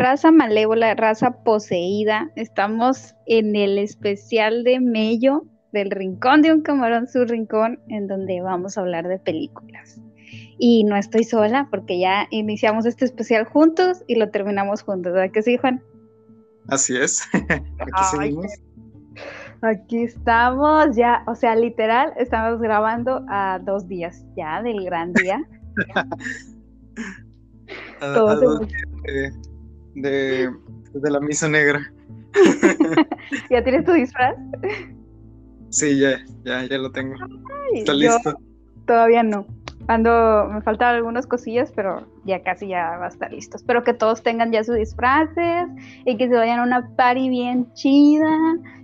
raza malévola, raza poseída. Estamos en el especial de Mello del Rincón de un Camarón, su rincón, en donde vamos a hablar de películas. Y no estoy sola porque ya iniciamos este especial juntos y lo terminamos juntos, ¿verdad que sí, Juan? Así es. Aquí seguimos. Aquí estamos ya, o sea, literal, estamos grabando a dos días ya del gran día. de, la misa negra. ¿Ya tienes tu disfraz? Sí, ya, ya, ya lo tengo. Está listo. Todavía no. Ando, me faltan algunas cosillas, pero ya casi ya va a estar listo. Espero que todos tengan ya sus disfraces y que se vayan a una party bien chida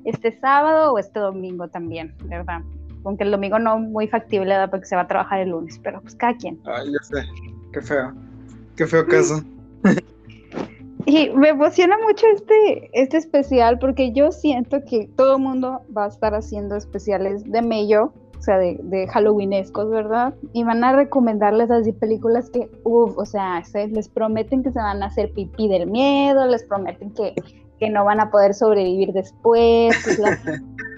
este sábado o este domingo también, ¿verdad? Aunque el domingo no muy factible, ¿verdad? Porque se va a trabajar el lunes, pero pues cada quien. Ay, ya sé. Qué feo. Qué feo caso. Y me emociona mucho este, este especial porque yo siento que todo el mundo va a estar haciendo especiales de Mello, o sea, de, de Halloweenescos, ¿verdad? Y van a recomendarles así películas que, uff, o sea, les prometen que se van a hacer pipí del miedo, les prometen que, que no van a poder sobrevivir después,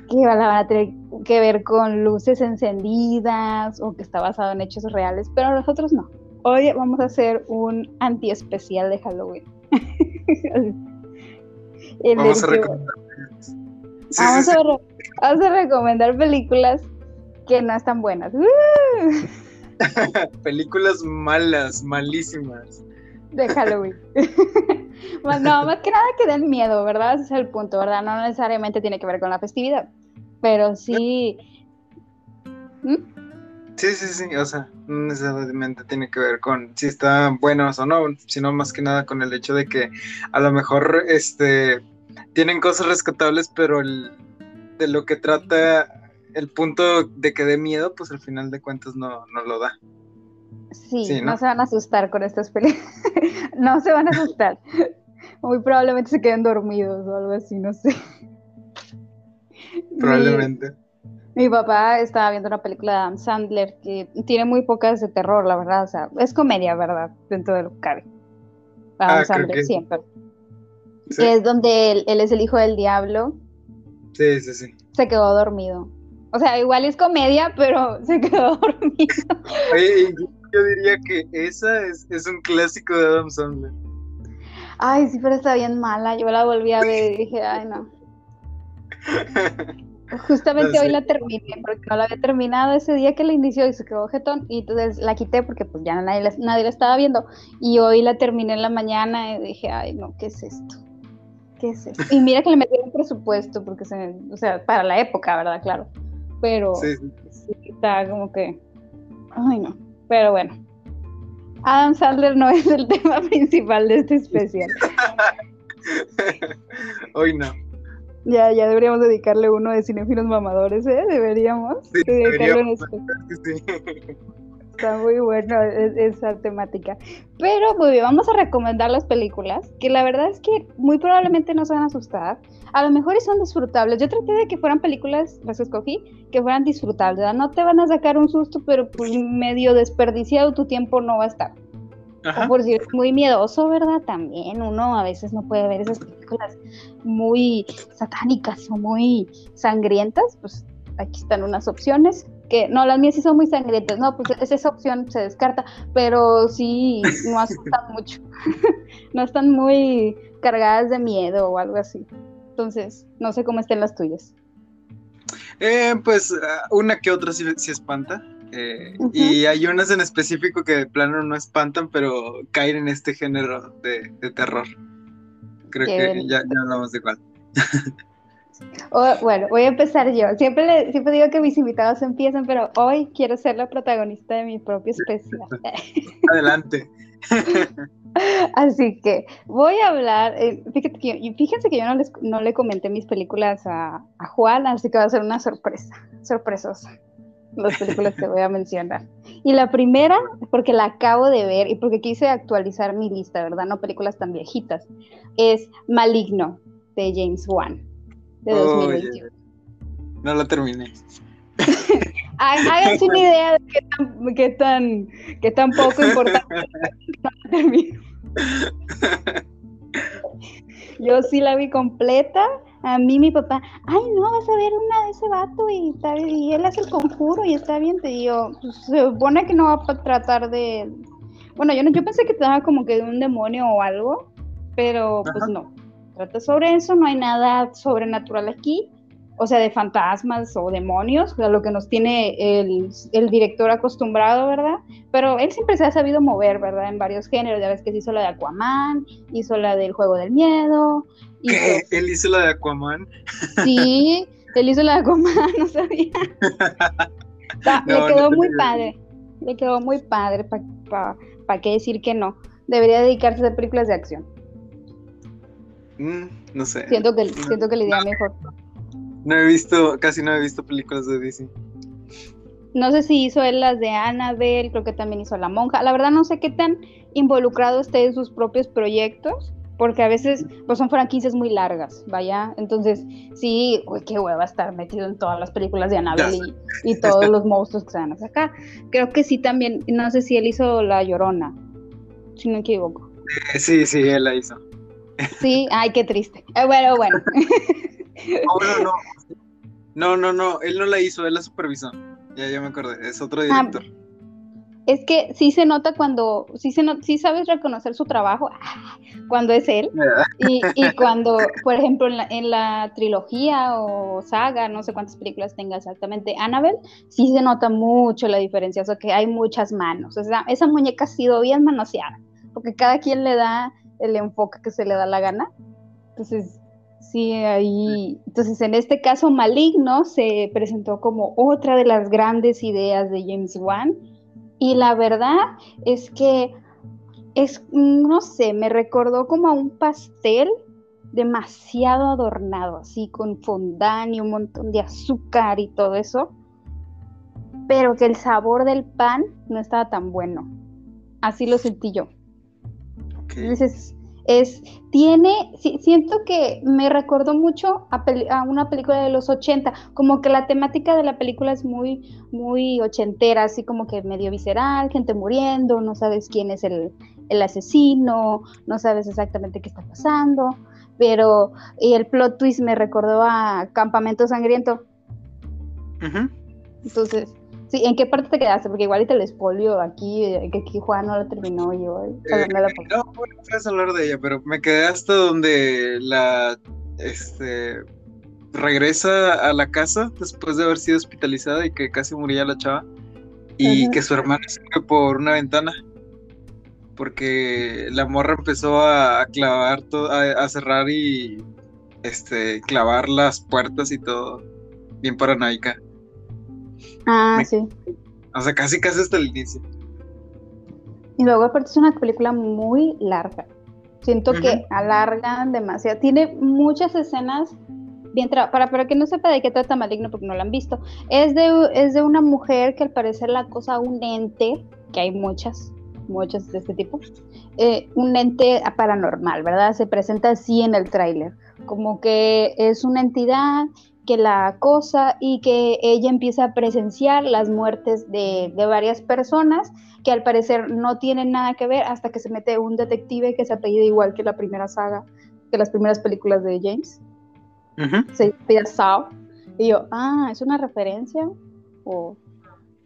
que van a tener que ver con luces encendidas o que está basado en hechos reales, pero nosotros no. Hoy vamos a hacer un anti especial de Halloween. vamos, a recomendar. vamos, a recomendar películas que no están buenas. películas malas, malísimas. De Halloween. no, más que nada que den miedo, ¿verdad? Ese es el punto, ¿verdad? No necesariamente tiene que ver con la festividad, pero sí... ¿Mm? Sí, sí, sí, o sea, no necesariamente tiene que ver con si están buenos o no, sino más que nada con el hecho de que a lo mejor este tienen cosas rescatables, pero el, de lo que trata el punto de que dé miedo, pues al final de cuentas no, no lo da. Sí, ¿no? se van a asustar con estas películas. no se van a asustar. Muy probablemente se queden dormidos o algo así, no sé. Probablemente. Mi papá estaba viendo una película de Adam Sandler que tiene muy pocas de terror, la verdad. O sea, es comedia, ¿verdad? Dentro de lo que cabe. Adam ah, Sandler siempre. es donde él, es el hijo del diablo. Sí, sí, sí. Se quedó dormido. O sea, igual es comedia, pero se quedó dormido. Oye, yo diría que esa es, es un clásico de Adam Sandler. Ay, sí, pero está bien mala. Yo la volví a ver y dije, ay, no. Justamente hoy la terminé, porque no la había terminado ese día que la inició y se quedó jetón, y entonces la quité porque pues ya nadie, nadie la estaba viendo, y hoy la terminé en la mañana y dije, ay no, ¿qué es esto? ¿Qué es esto? Y mira que le metí un presupuesto, porque se, o sea, para la época, ¿verdad? Claro, pero sí, está como que, ay no, pero bueno. Adam Sandler no es el tema principal de este especial. hoy no. Ya, ya deberíamos dedicarle uno de cinefilos mamadores, ¿eh? Deberíamos. Sí, deberíamos Está muy bueno esa temática. Pero muy bien, vamos a recomendar las películas, que la verdad es que muy probablemente no se van a asustar. A lo mejor y son disfrutables. Yo traté de que fueran películas, las escogí, que fueran disfrutables. No te van a sacar un susto, pero pues medio desperdiciado tu tiempo no va a estar. O por si es muy miedoso, ¿verdad? También uno a veces no puede ver esas películas muy satánicas o muy sangrientas, pues aquí están unas opciones que no, las mías sí son muy sangrientas, no, pues esa opción se descarta, pero sí no asustan mucho, no están muy cargadas de miedo o algo así. Entonces, no sé cómo estén las tuyas. Eh, pues ah, una que otra sí, sí espanta, eh, y hay unas en específico que de plano no espantan, pero caen en este género de, terror. Creo que ya, ya, hablamos de cuál. Oh, bueno, voy a empezar yo. Siempre, siempre digo que mis invitados empiezan, pero hoy quiero ser la protagonista de mi propio especial. Adelante. Así que voy a hablar, eh, fíjate que, fíjense que yo no, les, no le comenté mis películas a, a Juan, así que va a ser una sorpresa, sorpresosa las películas que voy a mencionar. Y la primera, porque la acabo de ver y porque quise actualizar mi lista, ¿verdad? No películas tan viejitas, es Maligno, de James Wan, de 2021. No la terminé. Háganse una idea de qué tan, qué tan, qué tan poco importante no la termino. Yo sí la vi completa. A mí mi papá, ay no, vas a ver una de ese vato y, y él hace el conjuro y está bien. Te digo, pues, se supone que no va a tratar de... Bueno, yo, no, yo pensé que estaba como que de un demonio o algo, pero pues no. Trata sobre eso, no hay nada sobrenatural aquí o sea, de fantasmas o demonios, a lo que nos tiene el, director acostumbrado, ¿verdad? Pero él siempre se ha sabido mover, ¿verdad? En varios géneros, ya ves que hizo la de Aquaman, hizo la del Juego del Miedo. ¿Qué? ¿Él hizo la de Aquaman? Sí, él hizo la de Aquaman, no sabía. le quedó muy padre, le quedó muy padre, ¿para qué decir que no? Debería dedicarse a películas de acción. Mm, no sé. Siento que, siento que le iría mejor. No he visto, casi no he visto películas de Disney. No sé si hizo él las de Annabelle, creo que también hizo La Monja. La verdad no sé qué tan involucrado esté en sus propios proyectos, porque a veces pues son franquicias muy largas, vaya. Entonces, sí, uy, qué hueva estar metido en todas las películas de Annabelle y, todos los monstruos que se van a sacar. Creo que sí también, no sé si él hizo La Llorona, si no me equivoco. Eh, sí, sí, él la hizo. Sí, ay, qué triste. Eh, bueno, bueno. No, no, no. No, no, él no la hizo, él la supervisó. Ya, ya me acordé, es otro ah, director. es que sí se nota cuando, sí, se sí sabes reconocer su trabajo cuando es él. Y, cuando, por ejemplo, en la, trilogía o saga, no sé cuántas películas tenga exactamente, Annabelle, sí se nota mucho la diferencia, o sea que hay muchas manos. O sea, esa muñeca ha sido bien manoseada, porque cada quien le da el enfoque que se le da la gana. Entonces, Sí, ahí. Entonces, en este caso, Maligno se presentó como otra de las grandes ideas de James Wan. Y la verdad es que es, no sé, me recordó como a un pastel demasiado adornado, así con fondant y un montón de azúcar y todo eso. Pero que el sabor del pan no estaba tan bueno. Así lo sentí yo. Entonces, es, tiene, siento que me recordó mucho a, una película de los 80, como que la temática de la película es muy, muy ochentera, así como que medio visceral, gente muriendo, no sabes quién es el, asesino, no sabes exactamente qué está pasando, pero y el plot twist me recordó a Campamento Sangriento. Entonces, Sí, ¿en qué parte te quedaste? Porque igual y te lo espolio aquí, eh, que aquí Juan no lo terminó yo. Eh, no, puedes hablar de ella, pero me quedé hasta donde la, este, regresa a la casa después de haber sido hospitalizada y que casi moría la chava y que su hermana se fue por una ventana porque la morra empezó a, clavar todo, a, cerrar y este clavar las puertas y todo bien paranoica. Ah, sí. O sea, casi casi hasta el inicio. Y luego aparte es una película muy larga. Siento que alargan demasiado. Tiene muchas escenas bien para, para que no sepa de qué trata Maligno porque no la han visto. Es de, es de una mujer que al parecer la cosa un ente, que hay muchas, muchas de este tipo, eh, un ente paranormal, ¿verdad? Se presenta así en el tráiler, como que es una entidad que la acosa y que ella empieza a presenciar las muertes de, varias personas que al parecer no tienen nada que ver hasta que se mete un detective que se apellida igual que la primera saga, que las primeras películas de James. Se pide Sao. Y yo, ah, ¿es una referencia? O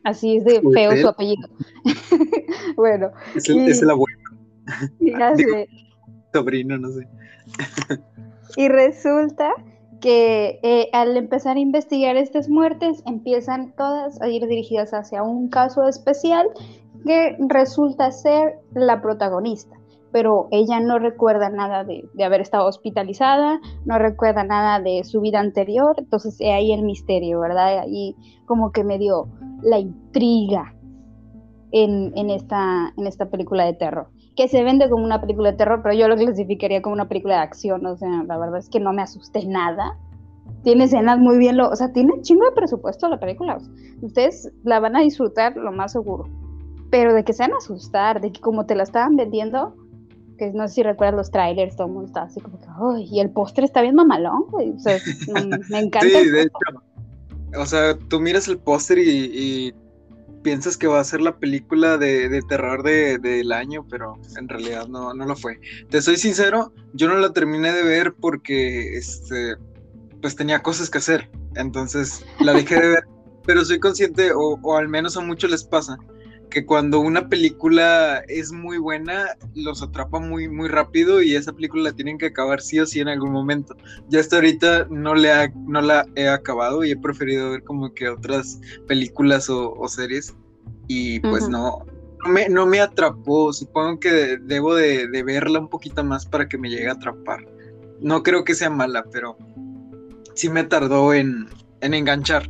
así es de feo su apellido. bueno. Es el, es el abuelo. sobrino, no sé. y resulta que eh, al empezar a investigar estas muertes empiezan todas a ir dirigidas hacia un caso especial que resulta ser la protagonista, pero ella no recuerda nada de, haber estado hospitalizada, no recuerda nada de su vida anterior, entonces ahí el misterio, ¿verdad? Ahí como que me dio la intriga en, en, esta, en esta película de terror que se vende como una película de terror, pero yo lo clasificaría como una película de acción, o sea, la verdad es que no me asusté nada. Tiene escenas muy bien, lo, o sea, tiene chingo de presupuesto la película. ustedes la van a disfrutar lo más seguro. Pero de que se van a asustar, de que como te la estaban vendiendo, que no sé si recuerdas los trailers, todo el mundo está así como que, ¡ay! Y el póster está bien mamalón, güey. O sea, me, encanta. Sí, de hecho. O sea, tú miras el póster y piensas que va a ser la película de, terror del año, pero en realidad no, no lo fue. Te soy sincero, yo no la terminé de ver porque este, pues tenía cosas que hacer, entonces la dejé de ver, pero soy consciente, o, o al menos a muchos les pasa, que cuando una película es muy buena, los atrapa muy, muy rápido y esa película la tienen que acabar sí o sí en algún momento. Ya hasta ahorita no, le no la he acabado y he preferido ver como que otras películas o, series y pues no, no me, atrapó. Supongo que debo de, de, verla un poquito más para que me llegue a atrapar. No creo que sea mala, pero sí me tardó en, en enganchar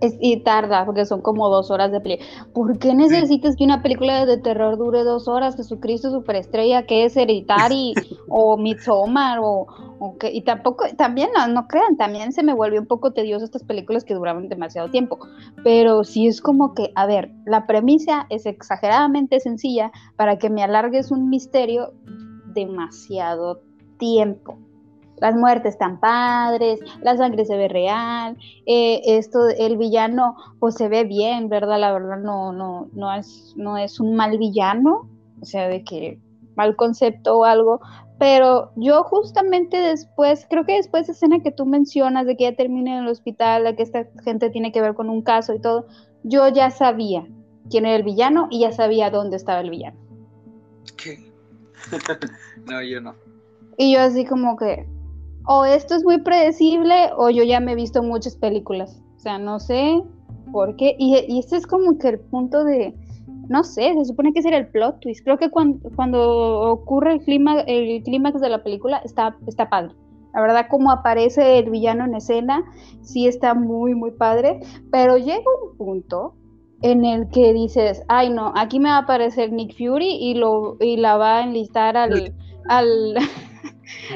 y tarda, porque son como dos horas de película. ¿Por qué necesitas que una película de terror dure dos horas? Jesucristo Superestrella, que es Hereditary o Midsommar o, o que, y tampoco, también no, no, crean, también se me volvió un poco tedioso estas películas que duraban demasiado tiempo. Pero sí es como que, a ver, la premisa es exageradamente sencilla para que me alargues un misterio demasiado tiempo las muertes tan padres, la sangre se ve real, eh, esto, el villano pues se ve bien, ¿verdad? La verdad no, no, no es, no es un mal villano, o sea, de que mal concepto o algo, pero yo justamente después, creo que después de esa escena que tú mencionas de que ya termina en el hospital, de que esta gente tiene que ver con un caso y todo, yo ya sabía quién era el villano y ya sabía dónde estaba el villano. ¿Qué? no, yo no. Y yo así como que, o esto es muy predecible o yo ya me he visto muchas películas. O sea, no sé por qué. Y, y este es como que el punto de, no sé, se supone que será el plot twist. Creo que cuando, cuando ocurre el clímax el clímax de la película está, está padre. La verdad, como aparece el villano en escena, sí está muy, muy padre. Pero llega un punto en el que dices, ay no, aquí me va a aparecer Nick Fury y, lo, y la va a enlistar al, al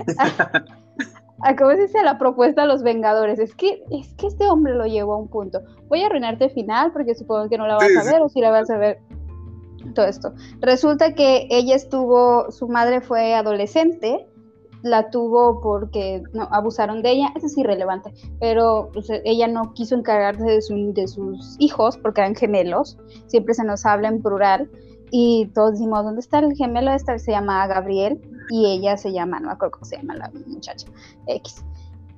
¿Cómo se dice la propuesta a los Vengadores? Es que, es que este hombre lo llevó a un punto. Voy a arruinarte el final porque supongo que no la vas a ver o si la vas a ver. Todo esto. Resulta que ella estuvo, su madre fue adolescente, la tuvo porque no, abusaron de ella, eso es irrelevante, pero pues, ella no quiso encargarse de, de sus hijos porque eran gemelos, siempre se nos habla en plural y todos decimos, ¿dónde está el gemelo? Este se llama Gabriel y ella se llama, no me acuerdo cómo se llama la muchacha, X.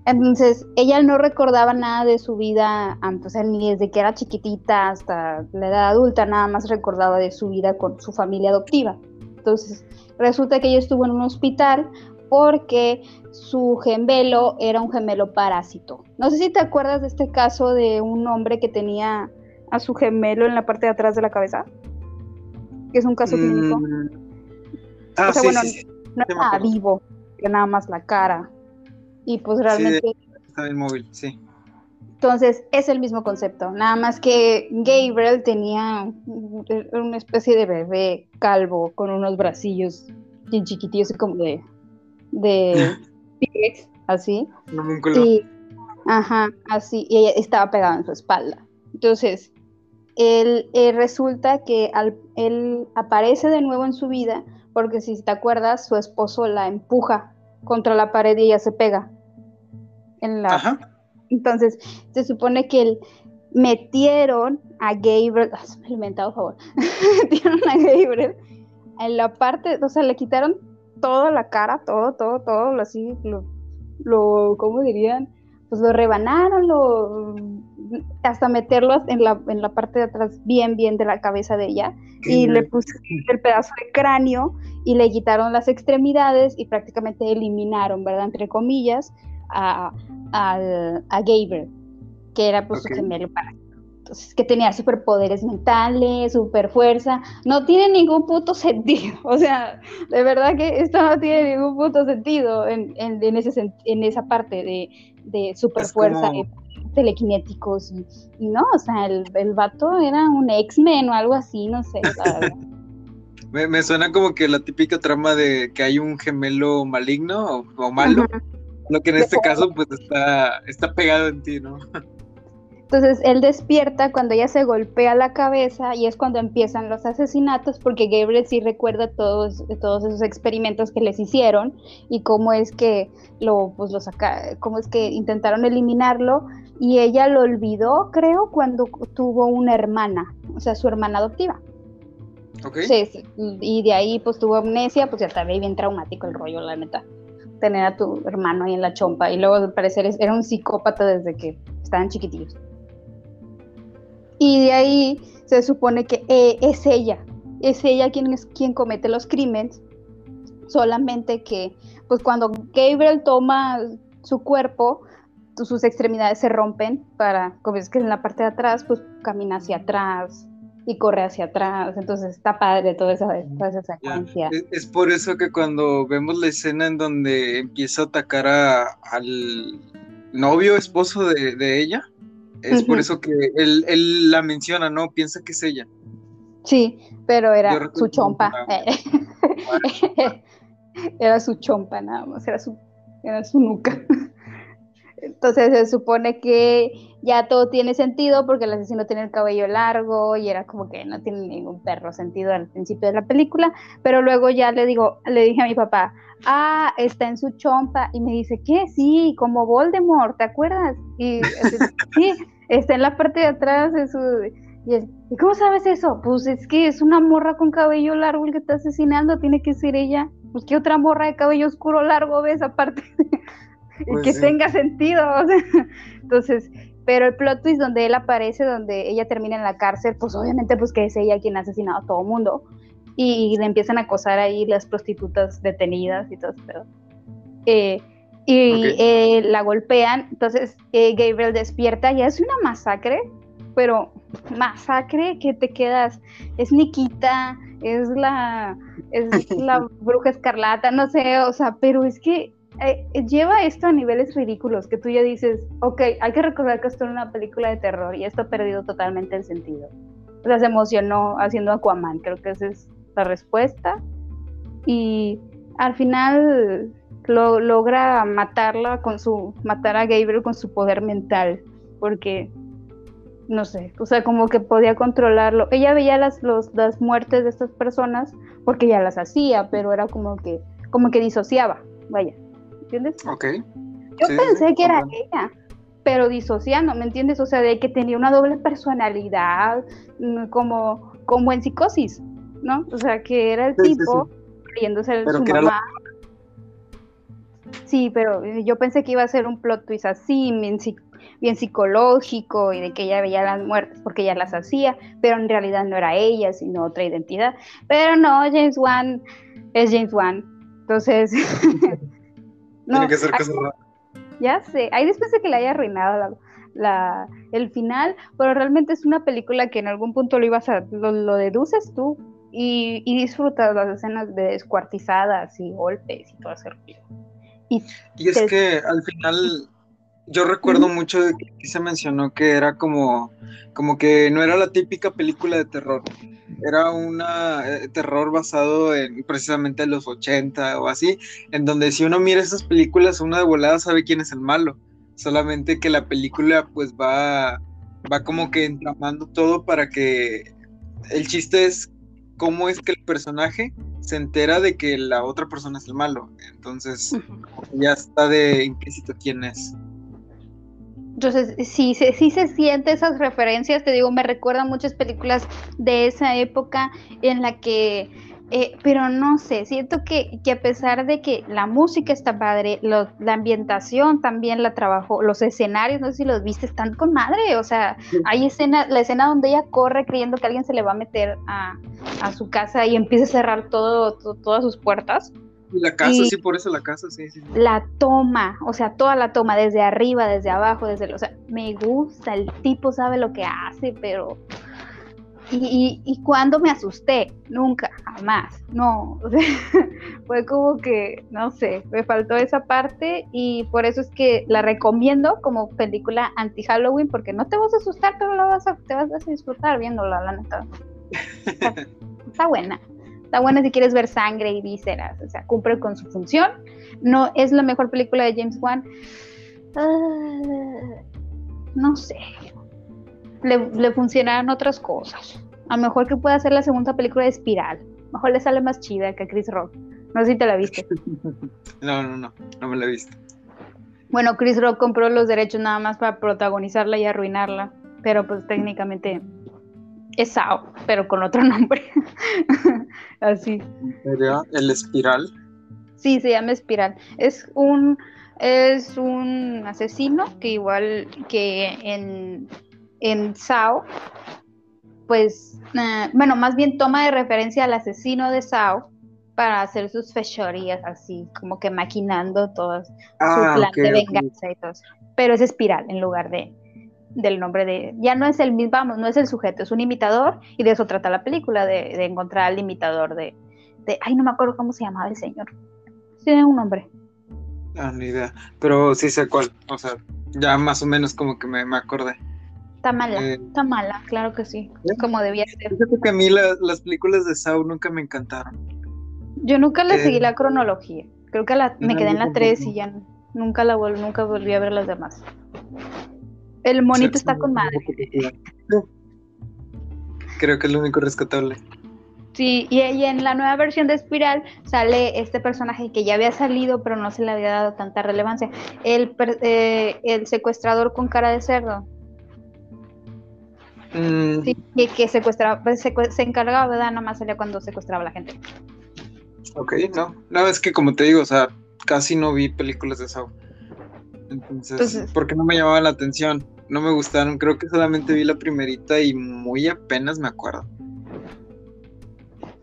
Entonces, ella no recordaba nada de su vida, antes, ni desde que era chiquitita hasta la edad adulta, nada más recordaba de su vida con su familia adoptiva. Entonces, resulta que ella estuvo en un hospital porque su gemelo era un gemelo parásito. No sé si te acuerdas de este caso de un hombre que tenía a su gemelo en la parte de atrás de la cabeza, que es un caso clínico. Mm. Ah, sí, sí, no estaba vivo, que nada más la cara. Y pues realmente... Sí, está inmóvil, sí. Entonces, es el mismo concepto, nada más que Gabriel tenía una especie de bebé calvo con unos bracillos bien chiquitillos como de de así. Y, ajá, así, y ella estaba pegada en su espalda. Entonces, él, eh, resulta que al, él aparece de nuevo en su vida porque si te acuerdas, su esposo la empuja contra la pared y ella se pega. En la... Entonces, se supone que él, metieron a Gabriel, ah, me he inventado, favor, metieron a Gabriel en la parte, o sea, le quitaron toda la cara, todo, todo, todo, así, lo, lo ¿cómo dirían? Pues lo rebanaron, lo, hasta meterlo en la, en la parte de atrás, bien, bien de la cabeza de ella, y le pusieron el pedazo de cráneo y le quitaron las extremidades y prácticamente eliminaron, ¿verdad? Entre comillas, a, a, Gabriel, que era pues su gemelo para entonces, que tenía superpoderes mentales, super fuerza, no tiene ningún puto sentido, o sea, de verdad que esto no tiene ningún puto sentido en, en, en, ese, en esa parte de, de super fuerza, telequinéticos, y, no, o sea, el, el vato era un X-Men o algo así, no sé, Me, suena como que la típica trama de que hay un gemelo maligno o, malo, lo que en este caso pues está, está pegado en ti, ¿no? Entonces él despierta cuando ella se golpea la cabeza y es cuando empiezan los asesinatos porque Gabriel sí recuerda todos, todos esos experimentos que les hicieron y cómo es que lo, pues lo saca, cómo es que intentaron eliminarlo y ella lo olvidó, creo, cuando tuvo una hermana, o sea, su hermana adoptiva. Okay. Sí, y de ahí pues tuvo amnesia, pues ya está bien traumático el rollo, la neta. Tener a tu hermano ahí en la chompa y luego al parecer era un psicópata desde que estaban chiquitillos. Y de ahí se supone que eh, es ella, es ella quien, es, quien comete los crímenes, solamente que pues cuando Gabriel toma su cuerpo, sus extremidades se rompen para, como es que en la parte de atrás, pues camina hacia atrás y corre hacia atrás, entonces está padre toda esa, esa secuencia. Es, por eso que cuando vemos la escena en donde empieza a atacar al novio, esposo de, de ella, es por eso que él, él, la menciona, ¿no? Piensa que es ella. Sí, pero era su chompa. era su chompa nada más, era su, era su nuca. Entonces se supone que ya todo tiene sentido porque el asesino tiene el cabello largo y era como que no tiene ningún perro sentido al principio de la película, pero luego ya le digo, le dije a mi papá, ah, está en su chompa y me dice, ¿qué? Sí, como Voldemort, ¿te acuerdas? Y sí, está en la parte de atrás de su... Y, cómo sabes eso? Pues es que es una morra con cabello largo el que está asesinando, tiene que ser ella. Pues qué otra morra de cabello oscuro largo ves aparte y pues que tenga sentido. Entonces, pero el plot twist donde él aparece, donde ella termina en la cárcel, pues obviamente pues que es ella quien ha asesinado a todo mundo. Y, le empiezan a acosar ahí las prostitutas detenidas y todo eso. Eh, y eh, la golpean, entonces eh, Gabriel despierta y es una masacre, pero masacre que te quedas, es Nikita, es la, es la bruja escarlata, no sé, o sea, pero es que eh, lleva esto a niveles ridículos que tú ya dices, ok, hay que recordar que esto es una película de terror y esto ha perdido totalmente el sentido. O sea, se emocionó haciendo Aquaman, creo que esa es la respuesta. Y al final lo, logra matarla con su, matar a Gabriel con su poder mental, porque, no sé, o sea, como que podía controlarlo. Ella veía las, los, muertes de estas personas porque ya las hacía, pero era como que, como que disociaba, vaya. ¿Entiendes? Ok. Yo pensé que era ella, pero disociando, ¿me entiendes? O sea, de que tenía una doble personalidad, mm, como, como en psicosis, ¿no? O sea, que era el tipo creyéndose su mamá. Sí, pero yo pensé que iba a ser un plot twist así, bien, bien, psicológico y de que ella veía las muertes porque ella las hacía, pero en realidad no era ella, sino otra identidad. Pero no, James Wan es James Wan. Entonces, Tiene que ser cosas Ya sé, ahí después de que le haya arruinado la, el final, pero realmente es una película que en algún punto lo ibas a, lo, deduces tú y, disfrutas las escenas de descuartizadas y golpes y todo ese ruido. Y, es que al final yo recuerdo mucho de que se mencionó que era como, como que no era la típica película de terror. Era un eh, terror basado en precisamente en los 80 o así, en donde si uno mira esas películas, uno de volada sabe quién es el malo. Solamente que la película pues va, va como que entramando todo para que el chiste es cómo es que el personaje se entera de que la otra persona es el malo. Entonces ya está de implícito quién es. Entonces, sí, sí se siente esas referencias, te digo, me recuerdan muchas películas de esa época en la que, eh, pero no sé, siento que, que, a pesar de que la música está padre, la ambientación también la trabajó, los escenarios, no sé si los viste, están con madre, o sea, hay escena, la escena donde ella corre creyendo que alguien se le va a meter a, a su casa y empieza a cerrar todo todas sus puertas la casa, sí, por eso la casa, sí, sí. La toma, o sea, toda la toma, desde arriba, desde abajo, desde... o sea, me gusta, el tipo sabe lo que hace, pero... Y, y, cuando me asusté, nunca, jamás, no, o sea, fue como que, no sé, me faltó esa parte y por eso es que la recomiendo como película anti-Halloween, porque no te vas a asustar, pero la vas a, te vas a disfrutar viéndola, la neta. está buena. Está buena si quieres ver sangre y vísceras, o sea, cumple con su función. No es la mejor película de James Wan. Ah, no sé. le, le funcionaran otras cosas. A lo mejor que pueda hacer la segunda película de Espiral. Mejor le sale más chida que a Chris Rock. No sé si te la viste. no, no, no, no me la he visto. Bueno, Chris Rock compró los derechos nada más para protagonizarla y arruinarla, pero pues técnicamente es Sao, pero con otro nombre. Así. ¿Sería el Espiral? Sí, se llama Espiral. Es un es un asesino que igual que en, en Sao, pues, eh, bueno, más bien toma de referencia al asesino de Sao para hacer sus fechorías así, como que maquinando todo su ah, plan de venganza y todo eso. Pero es espiral en lugar de del nombre de, ya no es el mismo, vamos, no es el sujeto, es un imitador y de eso trata la película, de, encontrar al imitador de, de, ay, no me acuerdo cómo se llamaba el señor. Tiene un nombre. Ah, ni idea, pero sí sé cuál, o sea, ya más o menos como que me, me acordé. Está mala, eh, está mala, claro que sí, ¿eh? como debía ser. Fíjate que a mí las películas de Saw nunca me encantaron. Yo nunca le seguí la cronología. Creo que la, me quedé en la 3 y ya nunca la nunca volví a ver las demás. El monito está con madre. Creo que es lo único rescatable. Sí, y, en la nueva versión de Espiral sale este personaje que ya había salido, pero no se le había dado tanta relevancia. El, eh, el secuestrador con cara de cerdo. Mm. Sí, que, secuestraba, pues, se, se, encargaba, ¿verdad? Nada más salía cuando secuestraba a la gente. Ok, no. No, es que como te digo, o sea, casi no vi películas de Saw. Entonces, porque no me llamaban la atención. No me gustaron. Creo que solamente vi la primerita y muy apenas me acuerdo.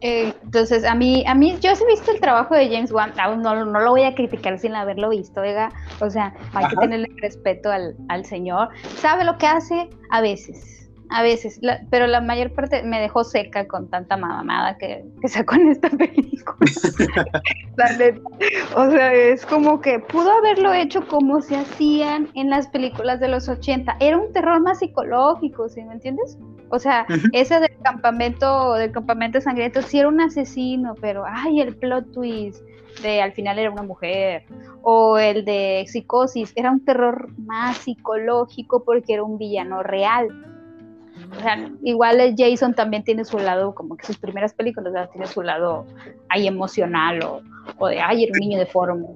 Eh, entonces, a mí, a mí, yo sí he visto el trabajo de James Wan, no, no lo voy a criticar sin haberlo visto, oiga, o sea, hay que tenerle respeto al, al señor, sabe lo que hace a veces, a veces, pero la mayor parte me dejó seca con tanta mamada que, que sacó en esta película. o sea, es como que pudo haberlo hecho como se hacían en las películas de los 80. Era un terror más psicológico, ¿sí me entiendes? O sea, ese del campamento, del campamento sangriento sí era un asesino, pero ay, el plot twist de al final era una mujer, o el de psicosis, era un terror más psicológico porque era un villano real o sea, igual Jason también tiene su lado, como que sus primeras películas, ¿verdad? tiene su lado ahí emocional o, o de, ay, era un niño deforme.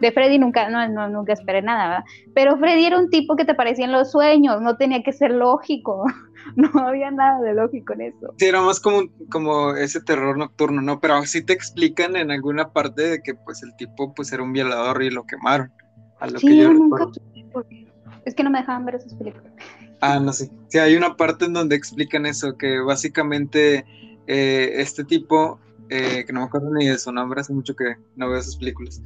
De Freddy nunca, no, nunca esperé nada, ¿verdad? Pero Freddy era un tipo que te parecía en los sueños, no tenía que ser lógico, no había nada de lógico en eso. Sí, era más como, como ese terror nocturno, ¿no? Pero sí te explican en alguna parte de que pues el tipo pues era un violador y lo quemaron. A lo que yo nunca, es que no me dejaban ver esas películas. Ah, no sé. Sí, hay una parte en donde explican eso, que básicamente eh, este tipo, eh, que no me acuerdo ni de su nombre, hace mucho que no veo esas películas,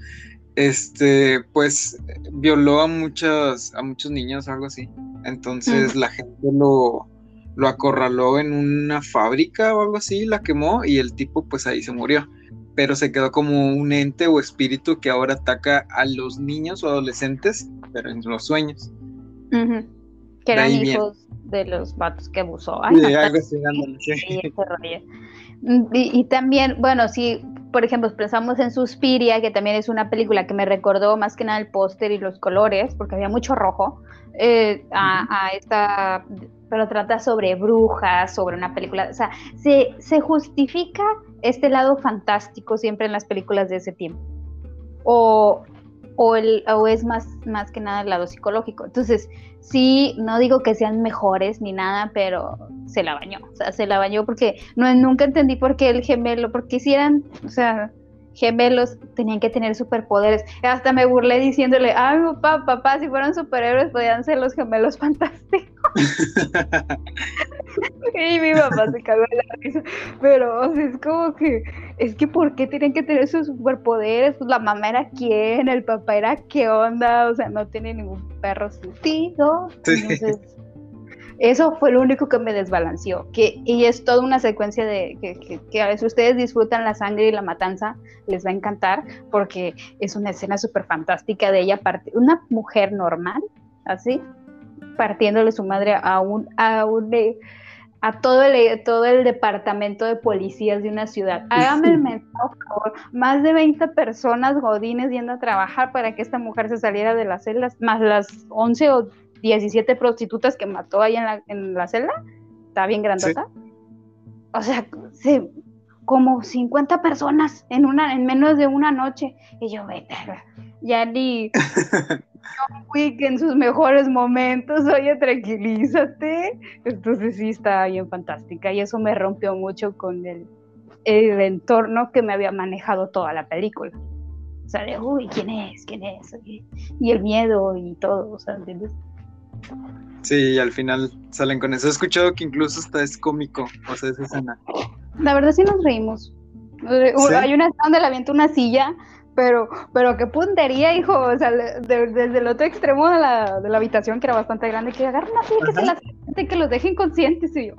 este, pues violó a muchos, a muchos niños o algo así. Entonces la gente lo, lo acorraló en una fábrica o algo así, la quemó y el tipo pues ahí se murió. Pero se quedó como un ente o espíritu que ahora ataca a los niños o adolescentes, pero en los sueños. Que eran hijos de los vatos que abusó. y, también, bueno, si por ejemplo pensamos en Suspiria, que también es una película que me recordó más que nada el póster y los colores, porque había mucho rojo, eh, a, esta, pero trata sobre brujas, sobre una película, o sea, se, se justifica este lado fantástico siempre en las películas de ese tiempo. O o, el, o es más, más que nada el lado psicológico. Entonces, sí, no digo que sean mejores ni nada, pero se la bañó. O sea, se la bañó porque no, nunca entendí por qué el gemelo, porque si eran, o sea, gemelos tenían que tener superpoderes. Hasta me burlé diciéndole, ay, papá, papá, si fueran superhéroes podían ser los gemelos fantásticos. y mi papá se cagó de la risa. Pero, o sea, es como que, es que ¿por qué tienen que tener sus superpoderes? Pues la mamá era quién, el papá era qué onda, o sea, no tiene ningún perro sentido. Entonces, eso fue lo único que me desbalanceó. Que, y es toda una secuencia de que, que, a veces ustedes disfrutan la sangre y la matanza, les va a encantar, porque es una escena súper fantástica de ella, una mujer normal, así, partiéndole su madre a un, a un a todo el, todo el departamento de policías de una ciudad. Hágame el mensaje, por favor. Más de 20 personas godines yendo a trabajar para que esta mujer se saliera de las celdas, más las 11 o 17 prostitutas que mató ahí en la, en la celda, está bien grandota. O sea, sí, como 50 personas en una en menos de una noche. Y yo, vete, ya ni John Wick en sus mejores momentos, oye, tranquilízate. Entonces sí está bien fantástica y eso me rompió mucho con el, el entorno que me había manejado toda la película. O sea, de, uy, ¿quién es? ¿Quién es? Y el miedo y todo, o sea, ¿entiendes? Sí, y al final salen con eso. He escuchado que incluso hasta es cómico, o sea, esa escena. La verdad sí nos reímos. Hay una escena donde le avienta una silla, pero, pero qué puntería, hijo. O sea, desde el otro extremo de la, de la, habitación, que era bastante grande, que agarren así, que se las que los dejen conscientes. Y yo,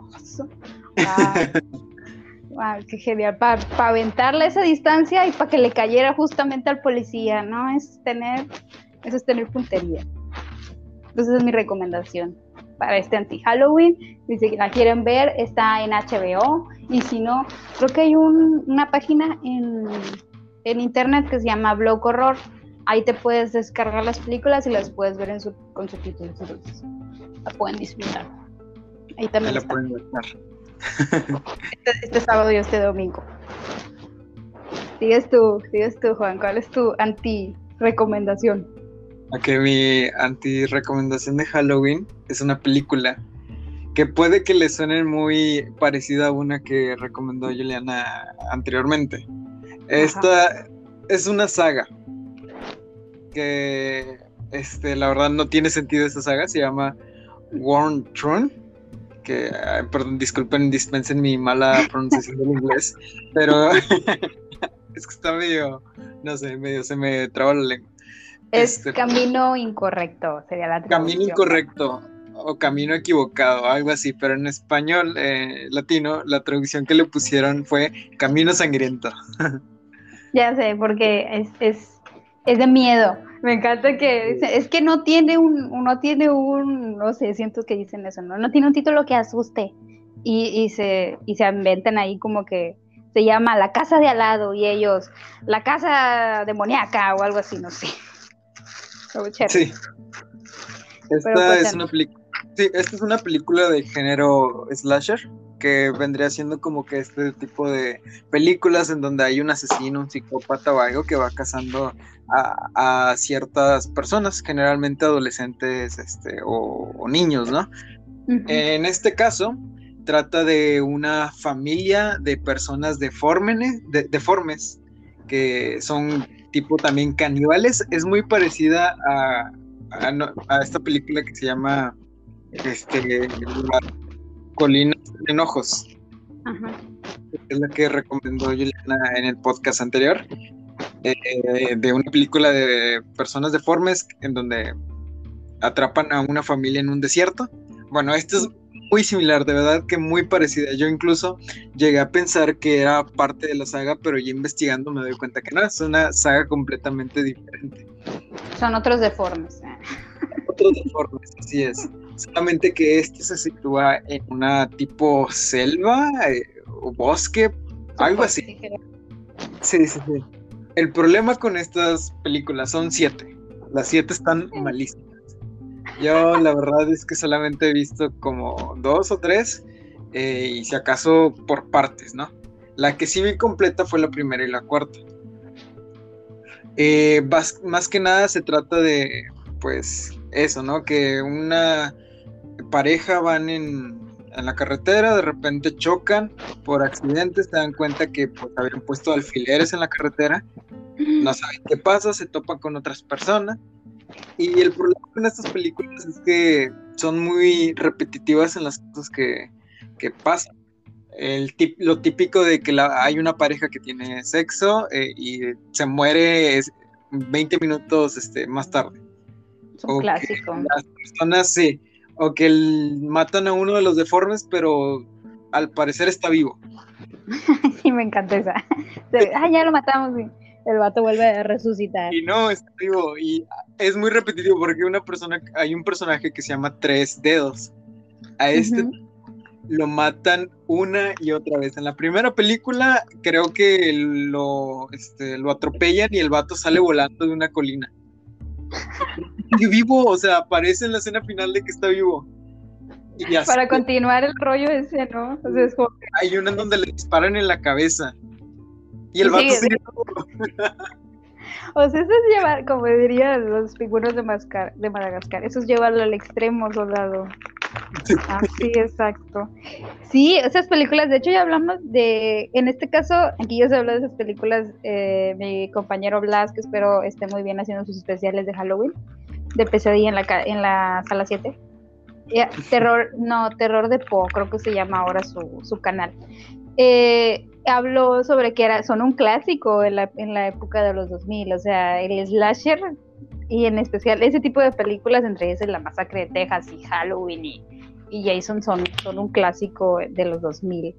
wow, qué genial. Para aventarle esa distancia y para que le cayera justamente al policía, ¿no? Es tener, eso es tener puntería. Entonces es mi recomendación para este anti-Halloween. Si la quieren ver, está en HBO. Y si no, creo que hay una página en, internet que se llama Blog Horror. Ahí te puedes descargar las películas y las puedes ver en su, con subtítulos. Entonces, la pueden disfrutar. Ahí también. la pueden este, este, sábado y este domingo. Sigues tú, sigues tú, Juan. ¿Cuál es tu anti-recomendación? A que mi anti-recomendación de Halloween es una película que puede que le suene muy parecida a una que recomendó Juliana anteriormente. Esta es una saga que, este, la verdad no tiene sentido esa saga, se llama Warn Throne, que, perdón, disculpen, dispensen mi mala pronunciación del inglés, pero es que está medio, no sé, medio se me traba la lengua. Es este, camino incorrecto, sería la traducción. Camino incorrecto o camino equivocado, algo así, pero en español eh, latino la traducción que le pusieron fue camino sangriento. ya sé, porque es, es, es de miedo. Me encanta que es que no tiene un, no tiene un, no sé, siento que dicen eso, no, no tiene un título que asuste y, y se, y se inventan ahí como que se llama La casa de al lado y ellos La casa demoníaca o algo así, no sé. Sí. Esta es, una sí, esta es una película de género slasher que vendría siendo como que este tipo de películas en donde hay un asesino, un psicópata o algo que va cazando a, ciertas personas, generalmente adolescentes este, o, niños, ¿no? En este caso, trata de una familia de personas deformes, deformes que son tipo también caníbales, es muy parecida a, a, esta película que se llama este, La Colina de Enojos. Es la que recomendó Juliana en el podcast anterior. Eh, de una película de personas deformes en donde atrapan a una familia en un desierto. Bueno, esto es muy similar, de verdad que muy parecida. Yo incluso llegué a pensar que era parte de la saga, pero ya investigando me doy cuenta que no, es una saga completamente diferente. Son otros deformes. ¿eh? Otros deformes, así es. Solamente que este se sitúa en una tipo selva eh, o bosque, algo así. Sí, sí, sí. El problema con estas películas son siete. Las siete están malísimas. Yo la verdad es que solamente he visto como dos o tres eh, y si acaso por partes, ¿no? La que sí vi completa fue la primera y la cuarta. Eh, más, que nada se trata de, pues, eso, ¿no? Que una pareja van en, en, la carretera, de repente chocan por accidentes, se dan cuenta que pues, habían puesto alfileres en la carretera, no saben qué pasa, se topan con otras personas y el problema con estas películas es que son muy repetitivas en las cosas que, pasan. El lo típico de que hay una pareja que tiene sexo eh, y se muere 20 minutos este, más tarde. Es un clásico. Las personas, sí, o que matan a uno de los deformes, pero al parecer está vivo. sí, me encanta esa. ah, ya lo matamos. Sí el vato vuelve a resucitar. Y no, está vivo. Y es muy repetitivo porque una persona, hay un personaje que se llama Tres Dedos. A este lo matan una y otra vez. En la primera película creo que lo, este, lo atropellan y el vato sale volando de una colina. vivo, o sea, aparece en la escena final de que está vivo. Para continuar el rollo ese, ¿no? Hay una en donde le disparan en la cabeza. Y el vato. O sea, eso es llevar, como dirían los figuros de, de Madagascar, eso es llevarlo al extremo, soldado. Así, exacto. Sí, esas películas, de hecho ya hablamos de, en este caso, aquí ya se habló de esas películas, eh, mi compañero Blas, que espero esté muy bien haciendo sus especiales de Halloween, de pesadilla en la, en la sala 7. terror, no, Terror de Po, creo que se llama ahora su, su canal. Eh, habló sobre que era, son un clásico en la, en la época de los 2000, o sea, el slasher y en especial ese tipo de películas, entre ellas La Masacre de Texas y Halloween y, y Jason son, son un clásico de los 2000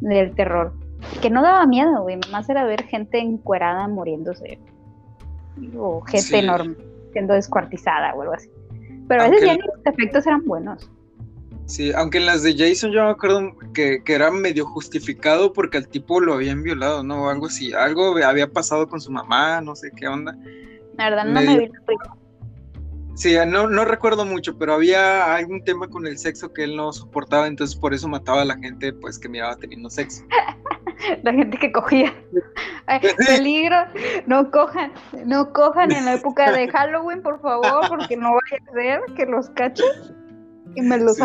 del terror. Que no daba miedo, güey, más era ver gente encuerada muriéndose o gente enorme siendo descuartizada o algo así. Pero a veces ya los efectos eran buenos. Sí, aunque en las de Jason yo me acuerdo que, que, era medio justificado porque al tipo lo habían violado, ¿no? O algo así, algo había pasado con su mamá, no sé qué onda. La verdad no me vi Sí, no, no recuerdo mucho, pero había algún tema con el sexo que él no soportaba, entonces por eso mataba a la gente pues que miraba teniendo sexo. la gente que cogía. peligro, no cojan, no cojan en la época de Halloween, por favor, porque no vaya a ser que los cachen y me los sí,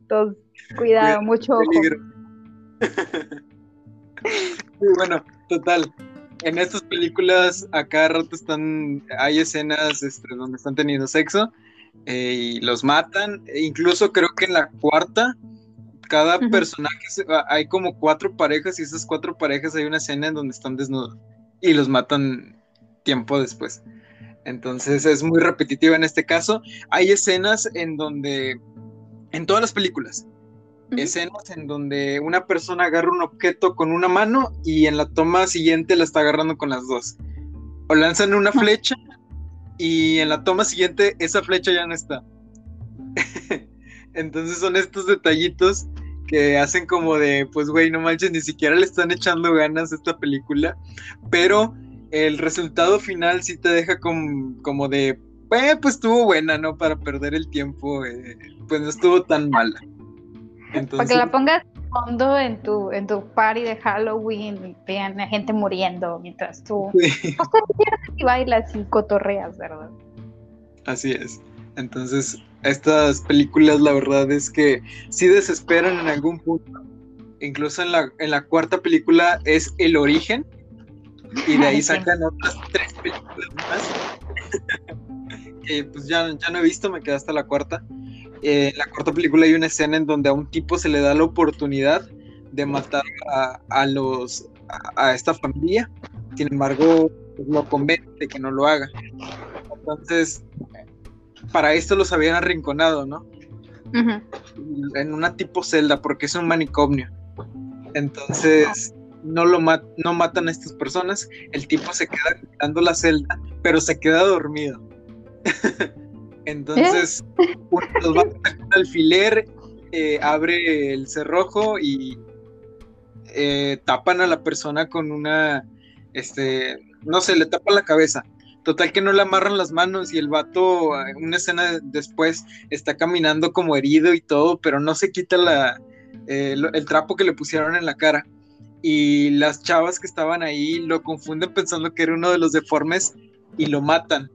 Entonces, cuidado, mucho ojo. bueno, total. En estas películas a cada rato están, hay escenas este, donde están teniendo sexo eh, y los matan. E incluso creo que en la cuarta, cada personaje, hay como cuatro parejas y esas cuatro parejas hay una escena en donde están desnudos y los matan tiempo después. Entonces es muy repetitivo en este caso. Hay escenas en donde, en todas las películas, escenas en donde una persona agarra un objeto con una mano y en la toma siguiente la está agarrando con las dos. O lanzan una flecha y en la toma siguiente esa flecha ya no está. Entonces son estos detallitos que hacen como de, pues güey, no manches, ni siquiera le están echando ganas a esta película, pero el resultado final sí te deja como, de, eh, pues estuvo buena, ¿no? Para perder el tiempo, eh, pues no estuvo tan mala. Entonces... Para que la pongas fondo en tu, en tu party de Halloween y vean a gente muriendo mientras tú sí. y bailas y cotorreas, ¿verdad? Así es. Entonces, estas películas, la verdad es que sí desesperan en algún punto. Incluso en la, en la cuarta película es El Origen, y de ahí sacan otras tres películas más. que pues ya, ya no he visto, me quedé hasta la cuarta. Eh, en la cuarta película hay una escena en donde a un tipo se le da la oportunidad de matar a, los a, esta familia. Sin embargo, pues, lo convence de que no lo haga. Entonces, para esto los habían arrinconado, ¿no? En una tipo celda, porque es un manicomio. Entonces, no lo no matan a estas personas, el tipo se queda quitando la celda, pero se queda dormido. Entonces, uno los va a un alfiler, eh, abre el cerrojo y eh, tapan a la persona con una, este, no sé, le tapan la cabeza. Total que no le amarran las manos y el vato, una escena después, está caminando como herido y todo, pero no se quita la, eh, el trapo que le pusieron en la cara y las chavas que estaban ahí lo confunden pensando que era uno de los deformes y lo matan.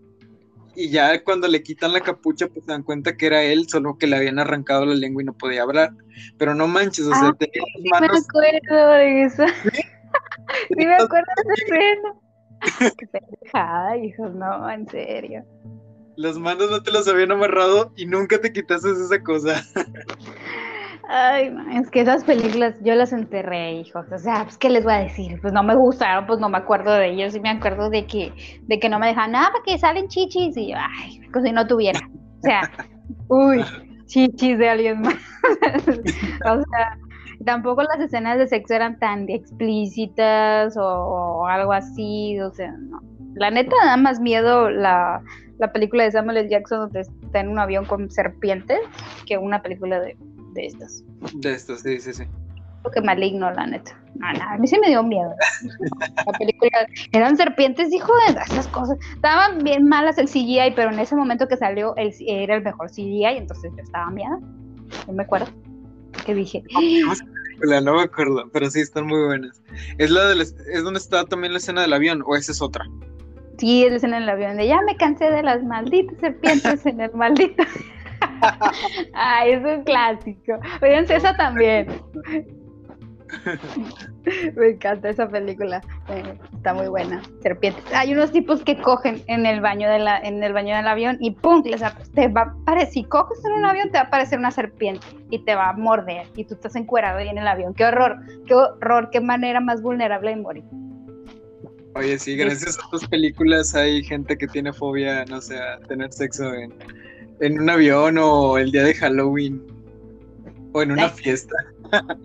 Y ya cuando le quitan la capucha, pues se dan cuenta que era él, solo que le habían arrancado la lengua y no podía hablar. Pero no manches, o sea, ah, tenía las sí manos. me acuerdo de eso. Sí, sí me acuerdo de escena. Qué pendejada, hijos, no, en serio. Las manos no te las habían amarrado y nunca te quitaste esa cosa. Ay, es que esas películas yo las enterré, hijos. O sea, pues, ¿qué les voy a decir? Pues no me gustaron, pues no me acuerdo de ellos. Y me acuerdo de que, de que no me dejan nada, porque salen chichis. Y ay, como si no tuviera. O sea, uy, chichis de alguien más. o sea, tampoco las escenas de sexo eran tan explícitas o, algo así. O sea, no. La neta da más miedo la, la película de Samuel L. Jackson donde está en un avión con serpientes que una película de de estas. De estas, sí, sí, sí. Porque maligno, la neta. Ah, a mí sí me dio miedo. La película eran serpientes, hijo de esas cosas. Estaban bien malas el CGI, pero en ese momento que salió el, era el mejor CGI, entonces yo estaba miedo. No me acuerdo. Que dije. No me acuerdo, pero sí están muy buenas. ¿Es, la de ¿Es donde está también la escena del avión o esa es otra? Sí, es la escena del avión. De ya me cansé de las malditas serpientes en el maldito. Ay, es un clásico. Fíjense, esa también. Me encanta esa película. Eh, está muy buena. Serpientes. Hay unos tipos que cogen en el baño de la, en el baño del avión y ¡pum! Les, te va a aparecer. Si coges en un avión, te va a aparecer una serpiente y te va a morder. Y tú estás encuerado ahí en el avión. ¡Qué horror! ¡Qué horror! ¡Qué manera más vulnerable de morir! Oye, sí, gracias a tus películas hay gente que tiene fobia, no sé, a tener sexo en, en un avión o el día de Halloween o en una fiesta.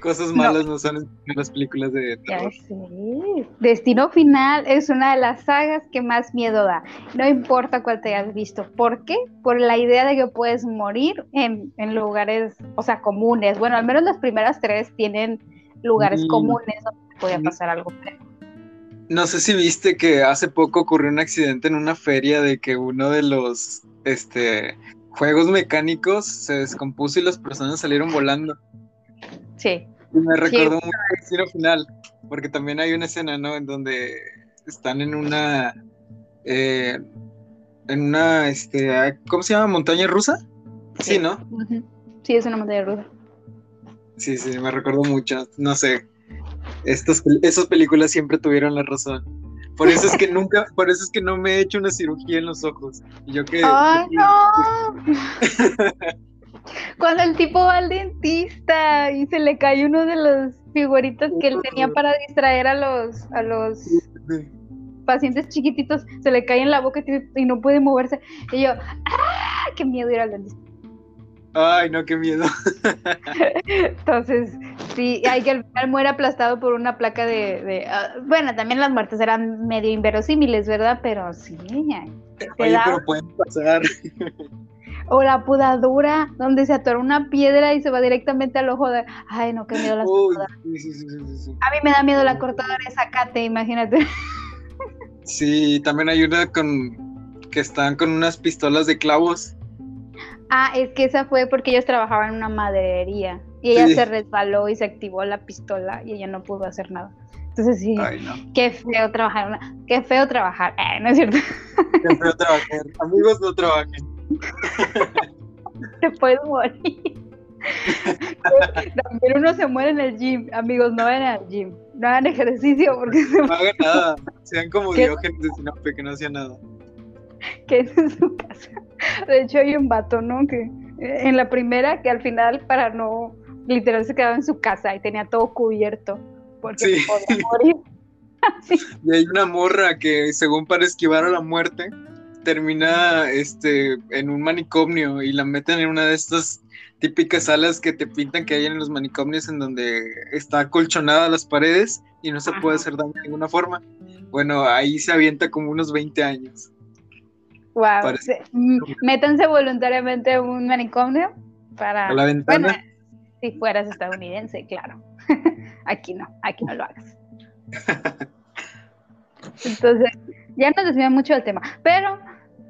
Cosas malas no, son en las películas de terror. Destino Final es una de las sagas que más miedo da. No importa cuál te hayas visto. ¿Por qué? Por la idea de que puedes morir en, lugares, o sea, comunes. Bueno, al menos las primeras tres tienen lugares comunes donde puede pasar algo No sé si viste que hace poco ocurrió un accidente en una feria de que uno de los este, juegos mecánicos se descompuso y las personas salieron volando. Sí. Y me recordó un destino final, porque también hay una escena, ¿no? En donde están en una. Eh, en una. Este, ¿Cómo se llama? ¿Montaña rusa? Sí, ¿no? Sí, es una montaña rusa. Sí, sí, me recordó mucho. No sé. Estos, esas películas siempre tuvieron la razón. Por eso es que nunca, por eso es que no me he hecho una cirugía en los ojos. Y yo que. ¡Ay, no! Cuando el tipo va al dentista y se le cae uno de los figuritas que él tenía para distraer a los, a los pacientes chiquititos, se le cae en la boca y no puede moverse. Y yo, ¡ah! ¡Qué miedo ir al dentista! Ay, no, qué miedo. Entonces, sí, hay que al final muere aplastado por una placa de. Ah, bueno, también las muertes eran medio inverosímiles, ¿verdad? Pero sí. Oye, pero pueden pasar. O la pudadura, donde se atora una piedra y se va directamente al ojo de. Ay, no, qué miedo la sí, sí, sí, A mí me da miedo la cortadora de zacate, imagínate. Sí, también hay una con que están con unas pistolas de clavos Ah, es que esa fue porque ellos trabajaban en una maderería y ella se resbaló y se activó la pistola y ella no pudo hacer nada. Entonces sí, qué feo trabajar, qué feo trabajar, eh, ¿no es cierto? Qué feo trabajar, amigos no trabajen. Te puedes morir. También uno se muere en el gym, amigos, no vayan al gym, no hagan ejercicio porque se No hagan nada, sean como Diógenes de Sinope que no hacían nada. Que es en su casa. De hecho, hay un vato, ¿no? Que eh, en la primera, que al final, para no, literal, se quedaba en su casa y tenía todo cubierto. Porque sí. podía morir. y hay una morra que, según para esquivar a la muerte, termina este, en un manicomio y la meten en una de estas típicas salas que te pintan que hay en los manicomios en donde está acolchonada las paredes y no se puede hacer daño de ninguna forma. Bueno, ahí se avienta como unos 20 años. Wow. Métanse voluntariamente en un manicomio para. la ventana. si fueras estadounidense, claro. aquí no, aquí no lo hagas. Entonces, ya nos desvía mucho del tema. Pero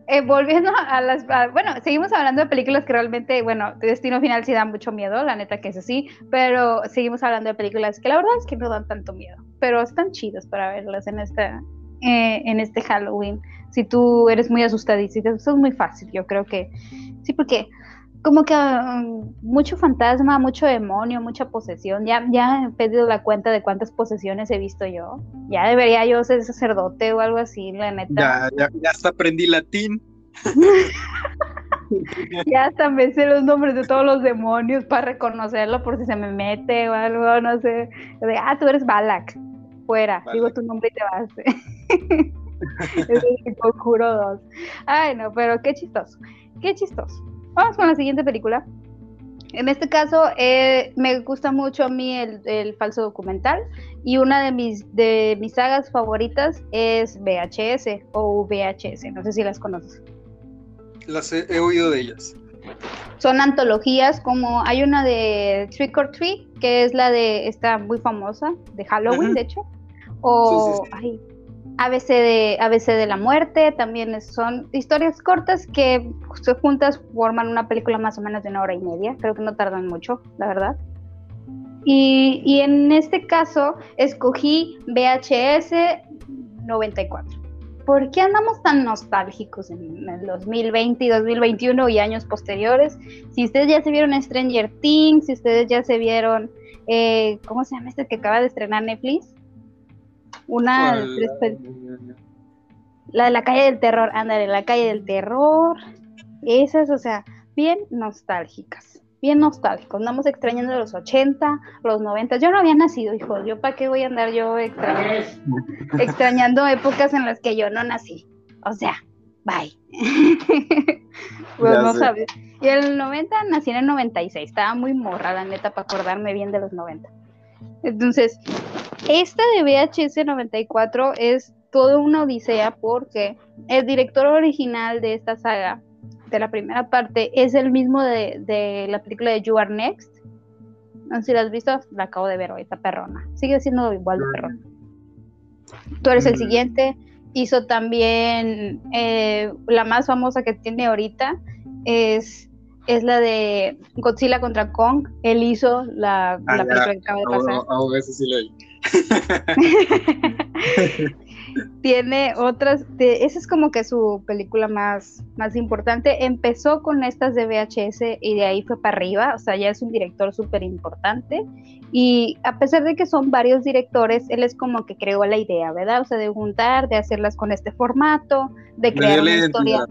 eh, volviendo a las. bueno, seguimos hablando de películas que realmente, bueno, Destino Final sí da mucho miedo, la neta que es así. Pero seguimos hablando de películas que la verdad es que no dan tanto miedo. Pero están chidas para verlas en, esta, eh, en este Halloween si tú eres muy asustadísimo, eso es muy fácil, yo creo que sí, porque como que um, mucho fantasma, mucho demonio, mucha posesión. Ya, ya he pedido la cuenta de cuántas posesiones he visto yo. Ya debería yo ser sacerdote o algo así, la neta. Ya, ya, ya hasta aprendí latín. ya hasta me sé los nombres de todos los demonios para reconocerlo por si se me mete o algo, no sé. De, ah, tú eres Balak. Fuera, digo tu nombre y te vas. es el conjuro 2. Ay, no, pero qué chistoso. Qué chistoso. Vamos con la siguiente película. En este caso, eh, me gusta mucho a mí el, falso documental y una de mis, de mis sagas favoritas es VHS o VHS. No sé si las conoces. Las he, oído de ellas. son antologías como hay una de Trick or Treat, que es la de esta muy famosa, de Halloween, de hecho, o ABC, de, de la muerte, también son historias cortas que juntas forman una película más o menos de una hora y media, creo que no tardan mucho, la verdad. Y, y en este caso escogí VHS 94. ¿por qué andamos tan nostálgicos en el 2020 y 2021 y años posteriores? Si ustedes ya se vieron Stranger Things, si ustedes ya se vieron, eh, ¿cómo se llama este que acaba de estrenar Netflix? Una... La de la calle del terror, ándale, la calle del terror. Esas, o sea, bien nostálgicas bien nostálgico. Andamos extrañando los 80, los 90. Yo no había nacido, hijo. ¿Yo para qué voy a andar yo extrañando, épocas en las que yo no nací? O sea, bye. pues no sabes. Y el 90 nací en el 96. Estaba muy morrada, neta, para acordarme bien de los 90. Entonces, esta de VHS 94 es toda una odisea porque el director original de esta saga la primera parte es el mismo de, la película de You Are Next. No sé si la has visto, la acabo de ver hoy, esta perrona. Sigue siendo igual de perrona. Tú eres el mm. siguiente. Hizo también eh, la más famosa que tiene ahorita, es, es la de Godzilla contra Kong. Él hizo la, la ah, película que acaba de pasar. tiene otras, esa es como que su película más, más importante. Empezó con estas de VHS y de ahí fue para arriba, o sea, ya es un director súper importante. Y a pesar de que son varios directores, él es como que creó la idea, ¿verdad? O sea, de juntar, de hacerlas con este formato, de crear una historia.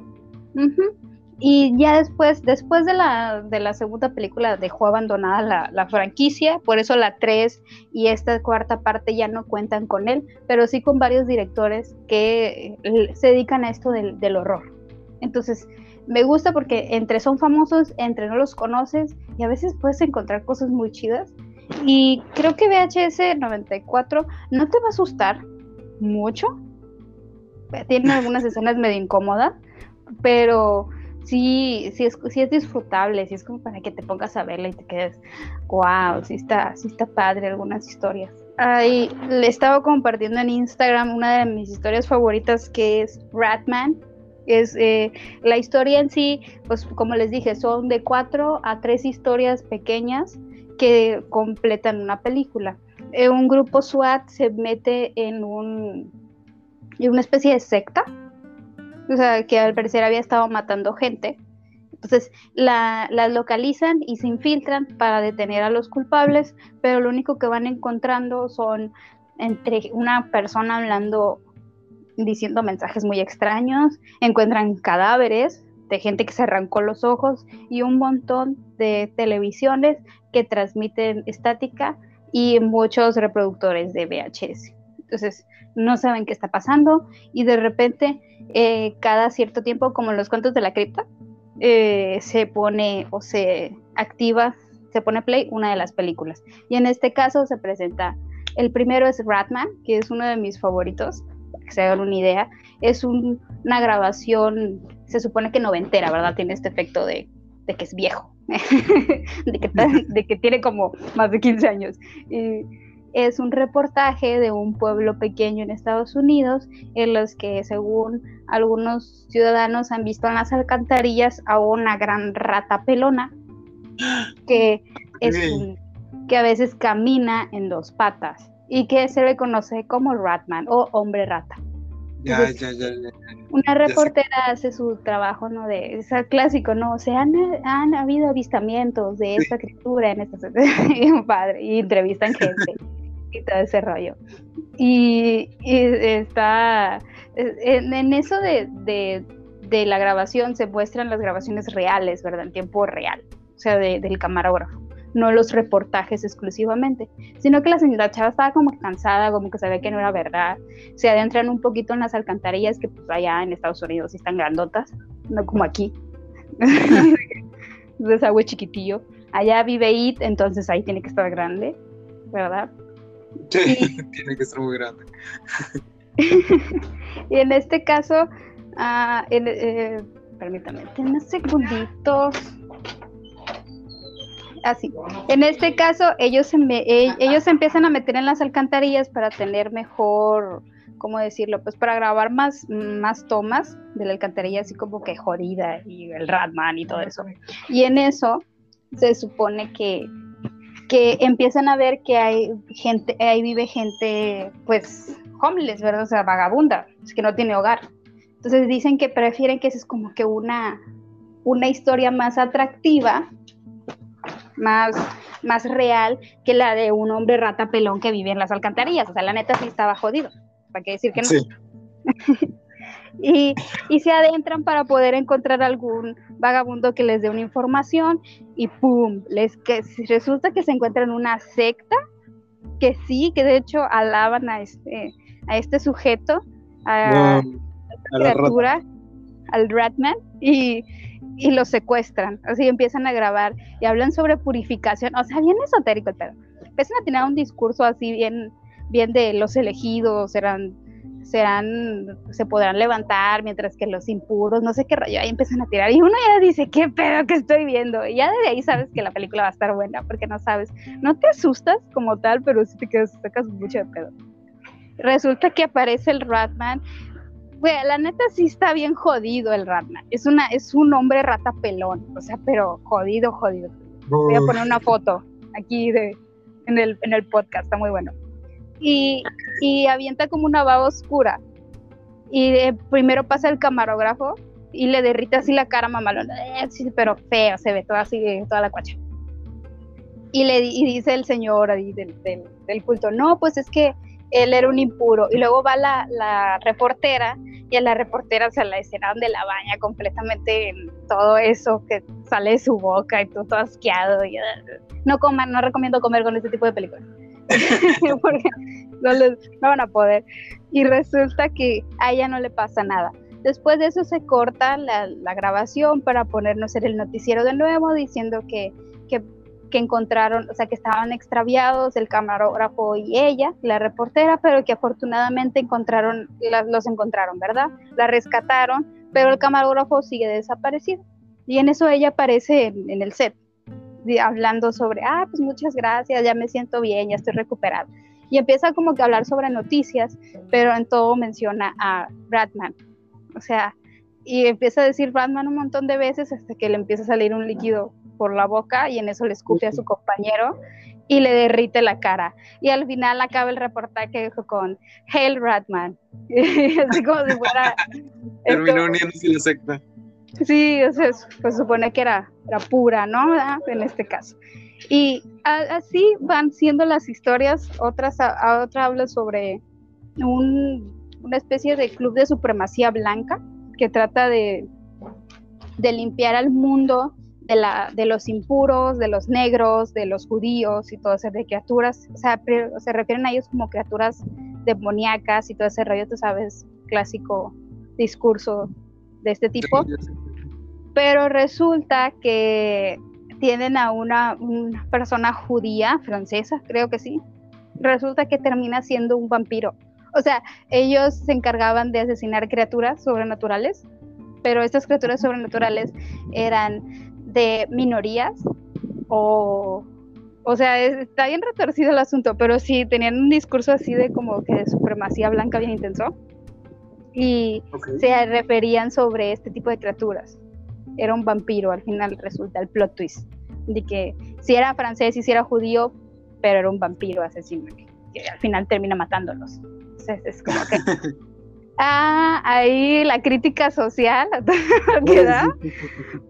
Y ya después, después de la, de la segunda película dejó abandonada la, la, franquicia, por eso la 3 y esta cuarta parte ya no cuentan con él, pero sí con varios directores que eh, se dedican a esto del, del horror. Entonces, me gusta porque entre son famosos, entre no los conoces y a veces puedes encontrar cosas muy chidas. Y creo que VHS 94 no te va a asustar mucho. Tiene algunas escenas medio incómodas, pero sí, sí es, sí es disfrutable, sí es como para que te pongas a verla y te quedes, wow, sí está, sí está padre algunas historias. Ahí le estaba compartiendo en Instagram una de mis historias favoritas que es Ratman. Es eh, la historia en sí, pues como les dije, son de cuatro a tres historias pequeñas que completan una película. Eh, un grupo SWAT se mete en un en una especie de secta o sea, que al parecer había estado matando gente. Entonces la, localizan y se infiltran para detener a los culpables, pero lo único que van encontrando son entre una persona hablando, diciendo mensajes muy extraños, encuentran cadáveres de gente que se arrancó los ojos y un montón de televisiones que transmiten estática y muchos reproductores de VHS. Entonces no saben qué está pasando y de repente eh, cada cierto tiempo, como en los cuentos de la cripta, eh, se pone o se activa, se pone play una de las películas. Y en este caso se presenta, el primero es Ratman, que es uno de mis favoritos, para que se hagan una idea. Es una grabación, se supone que noventera, ¿verdad? Tiene este efecto de, que es viejo, de, que, tiene como más de 15 años. Es un reportaje de un pueblo pequeño en Estados Unidos en los que según algunos ciudadanos han visto en las alcantarillas a una gran rata pelona que es que a veces camina en dos patas y que se le conoce como Ratman o hombre rata. Ya, ya, ya, una reportera hace su trabajo, ¿no? De, es clásico, ¿no? O sea, han, han habido avistamientos de esta criatura en esta padre, y entrevistan gente y todo ese rollo. Y, está, en, eso de, la grabación se muestran las grabaciones reales, ¿verdad? En tiempo real, o sea, del camarógrafo, no los reportajes exclusivamente, sino que la señora Chava estaba como cansada, como que sabía que no era verdad, se adentran un poquito en las alcantarillas que pues allá en Estados Unidos están grandotas, no como aquí. Desagüe chiquitillo. Allá vive It, entonces ahí tiene que estar grande, ¿verdad? Sí, tiene que ser muy grande. y en este caso, uh, en, eh, permítame, unos segunditos. así. En este caso, ellos se, e, ellos empiezan a meter en las alcantarillas para tener mejor, ¿cómo decirlo? Pues para grabar más, más tomas de la alcantarilla, así como que jodida y el Ratman y todo eso. Y en eso se supone que, que empiezan a ver que hay gente, ahí vive gente, pues, homeless, ¿verdad? O sea, vagabunda, es que no tiene hogar. Entonces dicen que prefieren que esa es como que una, una historia más atractiva, más, más real que la de un hombre rata pelón que vive en las alcantarillas. O sea, la neta sí estaba jodido. ¿Para qué decir que no? Sí. y, y, se adentran para poder encontrar algún vagabundo que les dé una información y ¡pum! Les, que resulta que se encuentran una secta que sí, que de hecho alaban a este, a este sujeto, a, la criatura, al Ratman, y, y lo secuestran. Así empiezan a grabar y hablan sobre purificación. O sea, bien esotérico el pedo. Empiezan a tener un discurso así bien, bien de los elegidos, eran serán, se podrán levantar, mientras que los impuros, no sé qué rollo, ahí empiezan a tirar. Y uno ya dice, ¿qué pedo que estoy viendo? Y ya desde ahí sabes que la película va a estar buena, porque no sabes, no te asustas como tal, pero sí te quedas, sacas mucho de pedo. Resulta que aparece el Ratman. Güey, la neta sí está bien jodido el Ratman. Es, una, es un hombre rata pelón, o sea, pero jodido, jodido. Voy a poner una foto aquí de, en, el, en el podcast, está muy bueno y, y avienta como una baba oscura. Y primero pasa el camarógrafo y le derrite así la cara mamalona, eh, pero feo, se ve toda así, toda la cuacha. Y le y dice el señor ahí del, del, culto, no, pues es que él era un impuro. Y luego va la, la reportera y a la reportera se la escena donde la baña completamente en todo eso que sale de su boca y todo, asqueado. Y, uh, no coman, no recomiendo comer con este tipo de películas. porque no, les, van a poder. Y resulta que a ella no le pasa nada. Después de eso se corta la, grabación para ponernos en el noticiero de nuevo diciendo que, que, que, encontraron, o sea, que estaban extraviados el camarógrafo y ella, la reportera, pero que afortunadamente encontraron, los encontraron, ¿verdad? La rescataron, pero el camarógrafo sigue desaparecido. Y en eso ella aparece en el set hablando sobre, ah, pues muchas gracias, ya me siento bien, ya estoy recuperado. Y empieza como que a hablar sobre noticias, pero en todo menciona a Bradman. O sea, y empieza a decir Bradman un montón de veces hasta que le empieza a salir un líquido por la boca y en eso le escupe a su compañero y le derrite la cara. Y al final acaba el reportaje con Hail Ratman. Así como si fuera. Terminó uniéndose la secta. Sí, o sea, pues supone que era, pura, ¿no? En este caso. Y así van siendo las historias, otras, a, otra habla sobre una especie de club de supremacía blanca que trata de, limpiar al mundo de, los impuros, de los negros, de los judíos y todo eso, de criaturas, o sea, se refieren a ellos como criaturas demoníacas y todo ese rollo, tú sabes, clásico discurso de este tipo. Pero resulta que tienen a una, persona judía, francesa, creo que sí. Resulta que termina siendo un vampiro. O sea, ellos se encargaban de asesinar criaturas sobrenaturales, pero estas criaturas sobrenaturales eran de minorías o o sea, está bien retorcido el asunto, pero sí tenían un discurso así de como que de supremacía blanca bien intenso y se referían sobre este tipo de criaturas. Era un vampiro, al final resulta el plot twist, de que si era francés y si era judío, pero era un vampiro asesino, que, al final termina matándolos. Entonces es como que... ah, ahí la crítica social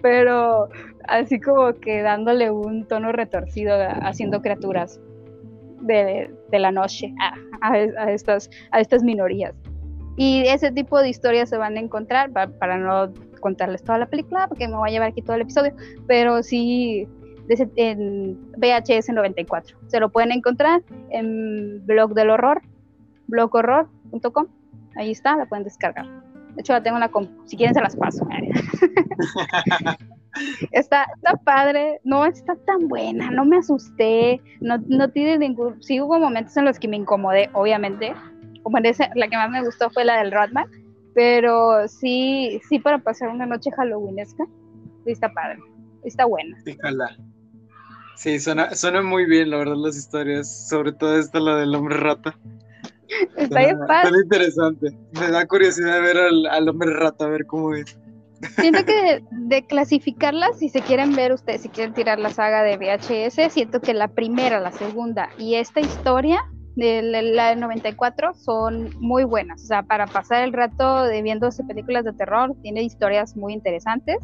pero así como que dándole un tono retorcido haciendo criaturas de, la noche a, estas, a estas minorías. Y ese tipo de historias se van a encontrar, para, no contarles toda la película, porque me voy a llevar aquí todo el episodio, pero sí en VHS 94. Se lo pueden encontrar en blog del horror, bloghorror.com. Ahí está, la pueden descargar. De hecho, la tengo en la Si quieren, se las paso. está, está padre, no está tan buena, no me asusté, no, no tiene ningún. Sí, hubo momentos en los que me incomodé, obviamente, como la que más me gustó fue la del Rodman, pero sí, sí para pasar una noche halloweenesca, está padre, está buena. Sí, suena, suena muy bien, la verdad, las historias, sobre todo esta, la del hombre rata. Está bien Suena interesante. Me da curiosidad ver al, al hombre rata, a ver cómo es. Siento que de, clasificarlas, si se quieren ver ustedes, si quieren tirar la saga de VHS, siento que la primera, la segunda y esta historia de la del 94 son muy buenas. O sea, para pasar el rato de viéndose películas de terror, tiene historias muy interesantes.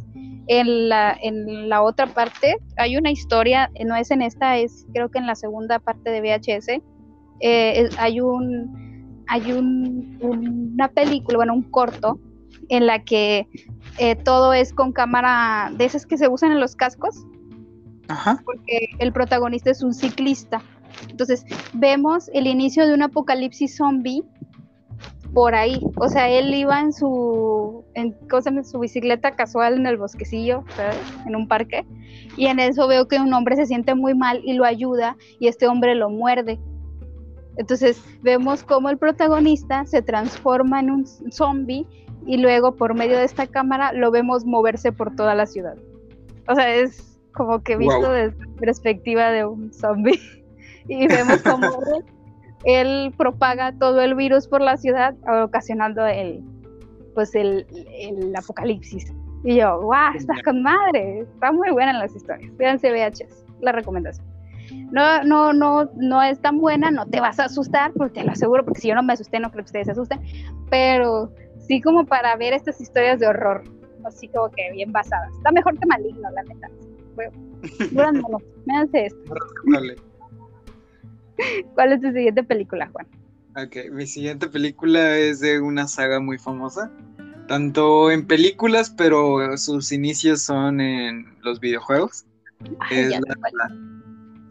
En la, en la otra parte hay una historia, no es en esta, es creo que en la segunda parte de VHS, eh, hay un hay un, una película, bueno, un corto en la que eh, todo es con cámara de esas que se usan en los cascos. Ajá. Porque el protagonista es un ciclista. Entonces, vemos el inicio de un apocalipsis zombie por ahí. O sea, él iba en su, en, en su bicicleta casual en el bosquecillo, en un parque, y en eso veo que un hombre se siente muy mal y lo ayuda, y este hombre lo muerde. Entonces vemos cómo el protagonista se transforma en un zombie y luego por medio de esta cámara lo vemos moverse por toda la ciudad. O sea, es como que visto desde perspectiva de un zombie. y vemos cómo él, propaga todo el virus por la ciudad, ocasionando el, pues el, apocalipsis. Y yo, guau, está con madre, está muy buena en las historias. Fíjense VHS, la recomendación. No, no, no, no es tan buena, no te vas a asustar, porque te lo aseguro, porque si yo no me asusté, no creo que ustedes se asusten, pero sí como para ver estas historias de horror, así como que bien basadas. Está mejor que maligno, la neta. Bueno, me esto. ¿Cuál es tu siguiente película, Juan? Ok, mi siguiente película es de una saga muy famosa, tanto en películas, pero sus inicios son en los videojuegos. es la,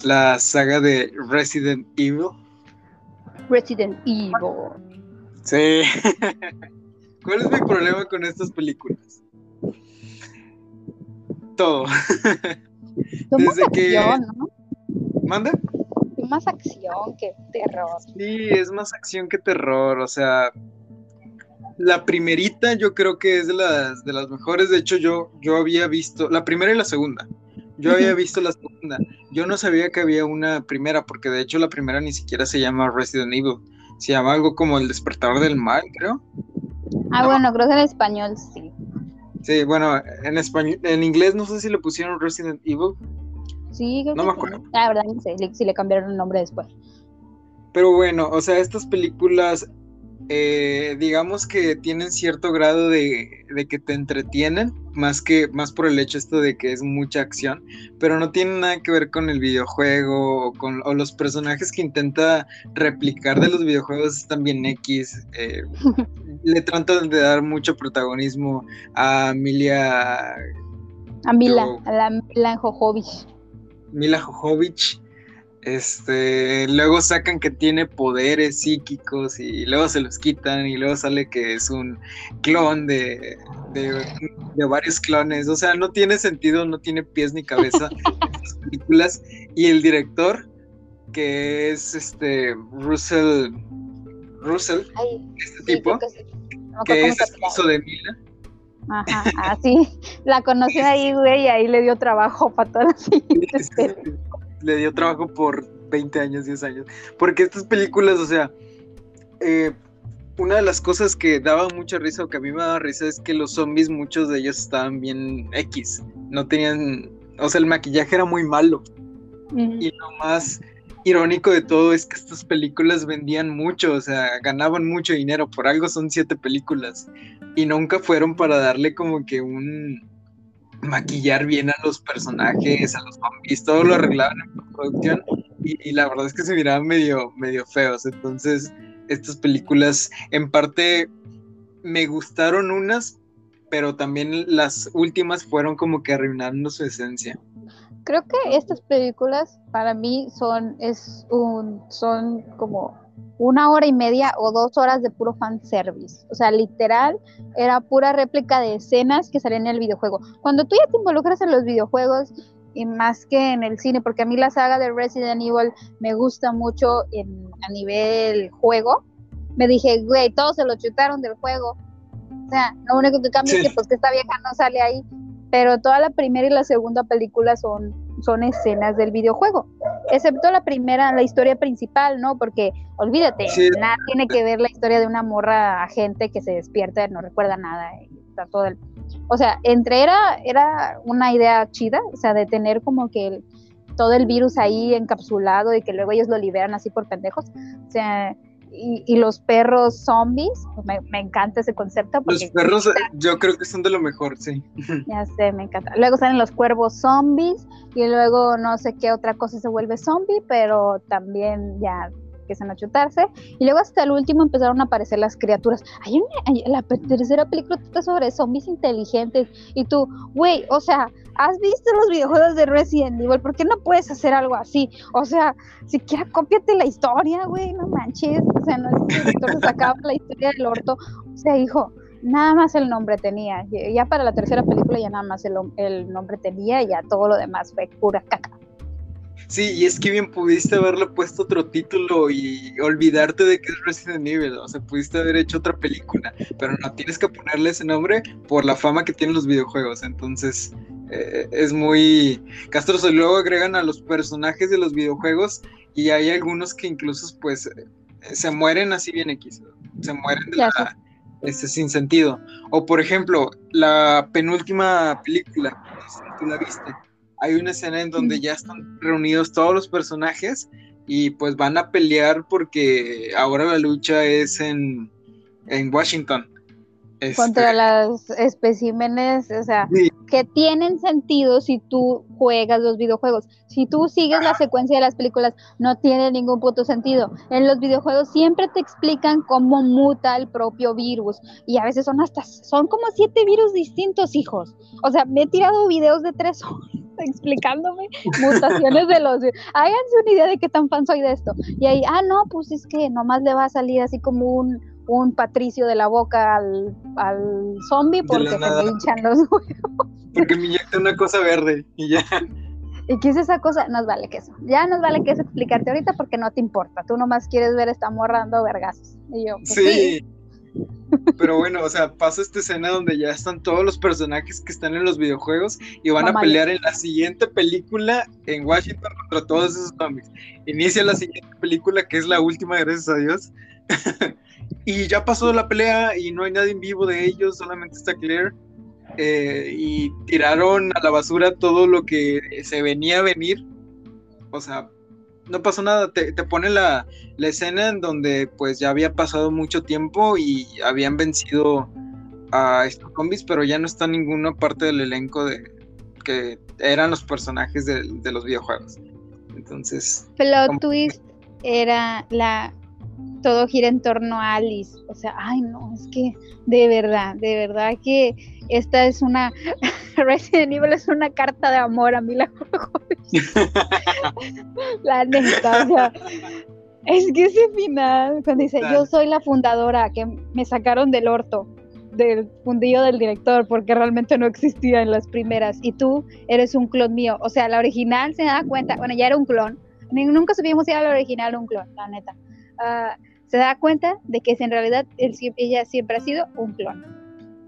la, saga de Resident Evil. Resident Evil. Sí. ¿Cuál es mi problema con estas películas? Todo. Desde que. ¿no? ¿Manda? Más acción que terror. Sí, es más acción que terror, o sea, la primerita yo creo que es de las, de las mejores, de hecho yo, yo había visto, la primera y la segunda, yo había visto la segunda, yo no sabía que había una primera, porque de hecho la primera ni siquiera se llama Resident Evil, se llama algo como El despertar del mal, creo. Ah, bueno, creo que en español sí. Sí, bueno, en español, en inglés no sé si le pusieron Resident Evil. Sí, no me acuerdo. La verdad no sé si le cambiaron el nombre después. Pero bueno, o sea, estas películas, eh, digamos que tienen cierto grado de, que te entretienen, más que más por el hecho esto de que es mucha acción, pero no tiene nada que ver con el videojuego o con o los personajes que intenta replicar de los videojuegos están bien X. Eh, le tratan de dar mucho protagonismo a Emilia. A Mila, a la Mila Jojovich. Mila Jojovich. Este, luego sacan que tiene poderes psíquicos y luego se los quitan y luego sale que es un clon de, de, varios clones. O sea, no tiene sentido, no tiene pies ni cabeza estas películas. Y el director, que es este Russell, Russell, este tipo, que, es esposo de Mila. Ajá, así. La conocí ahí, güey, y ahí le dio trabajo para todas las siguientes Le dio trabajo por 20 años, 10 años. Porque estas películas, o sea, eh, una de las cosas que daba mucha risa o que a mí me daba risa es que los zombies, muchos de ellos estaban bien X. No tenían, o sea, el maquillaje era muy malo. Y lo más irónico de todo es que estas películas vendían mucho, o sea, ganaban mucho dinero. Por algo son siete películas y nunca fueron para darle como que un maquillar bien a los personajes, a los zombies, todo lo arreglaban en producción y, la verdad es que se miraban medio, medio feos. Entonces, estas películas en parte me gustaron unas, pero también las últimas fueron como que arruinando su esencia. Creo que estas películas para mí son, es un, son como una hora y media o dos horas de puro fanservice. O sea, literal, era pura réplica de escenas que salían en el videojuego. Cuando tú ya te involucras en los videojuegos y más que en el cine, porque a mí la saga de Resident Evil me gusta mucho en, a nivel juego, me dije, güey, todos se lo chutaron del juego. O sea, lo único que cambia es que pues que esta vieja no sale ahí. Pero toda la primera y la segunda película son son escenas del videojuego, excepto la primera, la historia principal, ¿no? Porque olvídate, nada tiene que ver la historia de una morra agente que se despierta, no recuerda nada, y está todo el... O sea, entre era, era una idea chida, o sea, de tener como que todo el virus ahí encapsulado y que luego ellos lo liberan así por pendejos. O sea, y, los perros zombies, pues me, encanta ese concepto. los perros yo creo que son de lo mejor, sí. Ya sé, me encanta. Luego salen los cuervos zombies y luego no sé qué otra cosa se vuelve zombie, pero también ya empiezan a chutarse. Y luego hasta el último empezaron a aparecer las criaturas. Hay una, la tercera película sobre zombies inteligentes y tú, güey, o sea, ¿has visto los videojuegos de Resident Evil? ¿Por qué no puedes hacer algo así? O sea, siquiera cópiate la historia, güey, no manches. O sea, no es que se sacaba la historia del orto. O sea, hijo, nada más el nombre tenía. Ya para la tercera película ya nada más el, el nombre tenía y ya todo lo demás fue pura caca. Sí, y es que bien pudiste haberle puesto otro título y olvidarte de que es Resident Evil, o sea, pudiste haber hecho otra película, pero no tienes que ponerle ese nombre por la fama que tienen los videojuegos, entonces eh, es muy castroso. Y luego agregan a los personajes de los videojuegos y hay algunos que incluso pues eh, se mueren así bien X, se mueren de la, este, sin sentido. O por ejemplo, la penúltima película, tú la viste hay una escena en donde ya están reunidos todos los personajes y pues van a pelear porque ahora la lucha es en, en Washington. Contra este, los especímenes, o sea, que tienen sentido si tú juegas los videojuegos. Si tú sigues la secuencia de las películas, no tiene ningún puto sentido. En los videojuegos siempre te explican cómo muta el propio virus. Y a veces son hasta, son como siete virus distintos, hijos. O sea, me he tirado videos de tres horas explicándome mutaciones de los... Háganse una idea de qué tan fan soy de esto. Y ahí, ah, no, pues es que nomás le va a salir así como un, un patricio de la boca al, al zombie porque se le hinchan los huevos. Porque me inyecta una cosa verde y ya. ¿Y qué es esa cosa? Nos vale queso. Ya nos vale queso explicarte ahorita porque no te importa. Tú nomás quieres ver esta morra dando vergazos. Y yo, pues sí. Pero bueno, o sea, pasa esta escena donde ya están todos los personajes que están en los videojuegos y van a pelear en la siguiente película en Washington contra todos esos zombies. Inicia la siguiente película, que es la última, gracias a Dios. y ya pasó la pelea y no hay nadie en vivo de ellos, solamente está Claire. Eh, y tiraron a la basura todo lo que se venía a venir. O sea, no pasó nada, te, te pone la, escena en donde pues ya había pasado mucho tiempo y habían vencido a estos zombies, pero ya no está ninguna parte del elenco de que eran los personajes de, los videojuegos. Entonces... Plot twist era la... Todo gira en torno a Alice. O sea, ay no, es que de verdad, de verdad que esta es una... Resident Evil es una carta de amor a la La neta, o sea, es que ese final, cuando dice, yo soy la fundadora, que me sacaron del orto, del fundillo del director, porque realmente no existía en las primeras, y tú eres un clon mío. O sea, la original se da cuenta, bueno, ya era un clon, nunca supimos si era la original o un clon, la neta. Ah, se da cuenta de que en realidad ella siempre ha sido un clon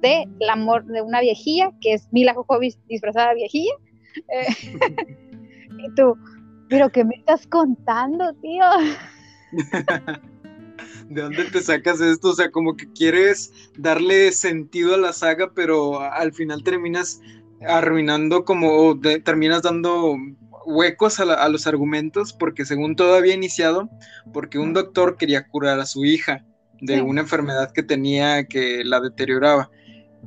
de la amor de una viejilla, que es Mila Jovovich disfrazada de viejilla. Eh, y tú, pero ¿qué me estás contando, tío? ¿De dónde te sacas esto? O sea, como que quieres darle sentido a la saga, pero al final terminas arruinando como, terminas dando huecos a, los argumentos, porque según todo había iniciado, porque un doctor quería curar a su hija de una enfermedad que tenía que la deterioraba.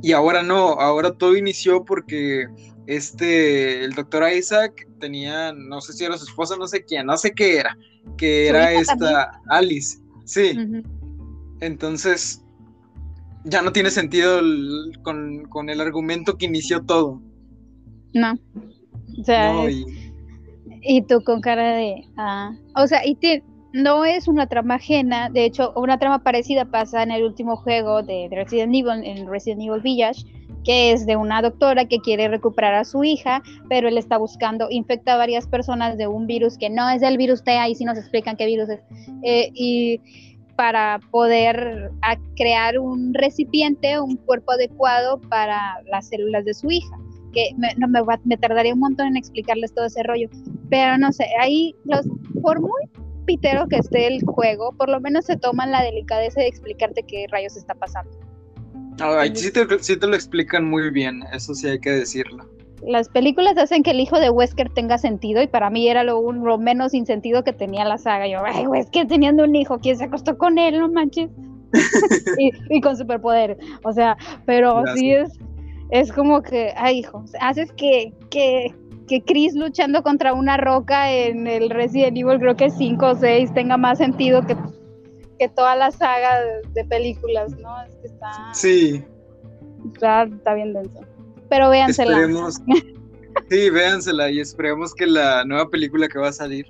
Y ahora no, ahora todo inició porque este, el doctor Isaac tenía, no sé si era su esposa, no sé quién, no sé qué era, que era esta Alice, sí. Entonces, ya no tiene sentido con, el argumento que inició todo. No. O sea, y... tú con cara de, ah, o sea, y te, no es una trama ajena, de hecho, una trama parecida pasa en el último juego de, Resident Evil, en Resident Evil Village, que es de una doctora que quiere recuperar a su hija, pero él está buscando, infecta a varias personas de un virus que no es el virus T, ahí sí nos explican qué virus es, eh, y para poder crear un recipiente, un cuerpo adecuado para las células de su hija. Porque me, no, me, me tardaría un montón en explicarles todo ese rollo. Pero no sé, ahí los, por muy pitero que esté el juego, por lo menos se toman la delicadeza de explicarte qué rayos está pasando. sí, te, sí te lo explican muy bien, eso sí hay que decirlo las películas hacen que el hijo de Wesker tenga sentido y para mí era lo, un, menos sin sentido que tenía la saga. Yo, ay, Wesker teniendo un hijo, ¿quién se acostó con él? No manches. y, con superpoder. O sea, pero sí es, es como que, ay, hijo, haces que, que, que Chris luchando contra una roca en el Resident Evil, creo que 5 o 6, tenga más sentido que, que toda la saga de, películas, ¿no? Es que está. Sí. Está, está bien denso pero véansela. sí, véansela y esperemos que la nueva película que va a salir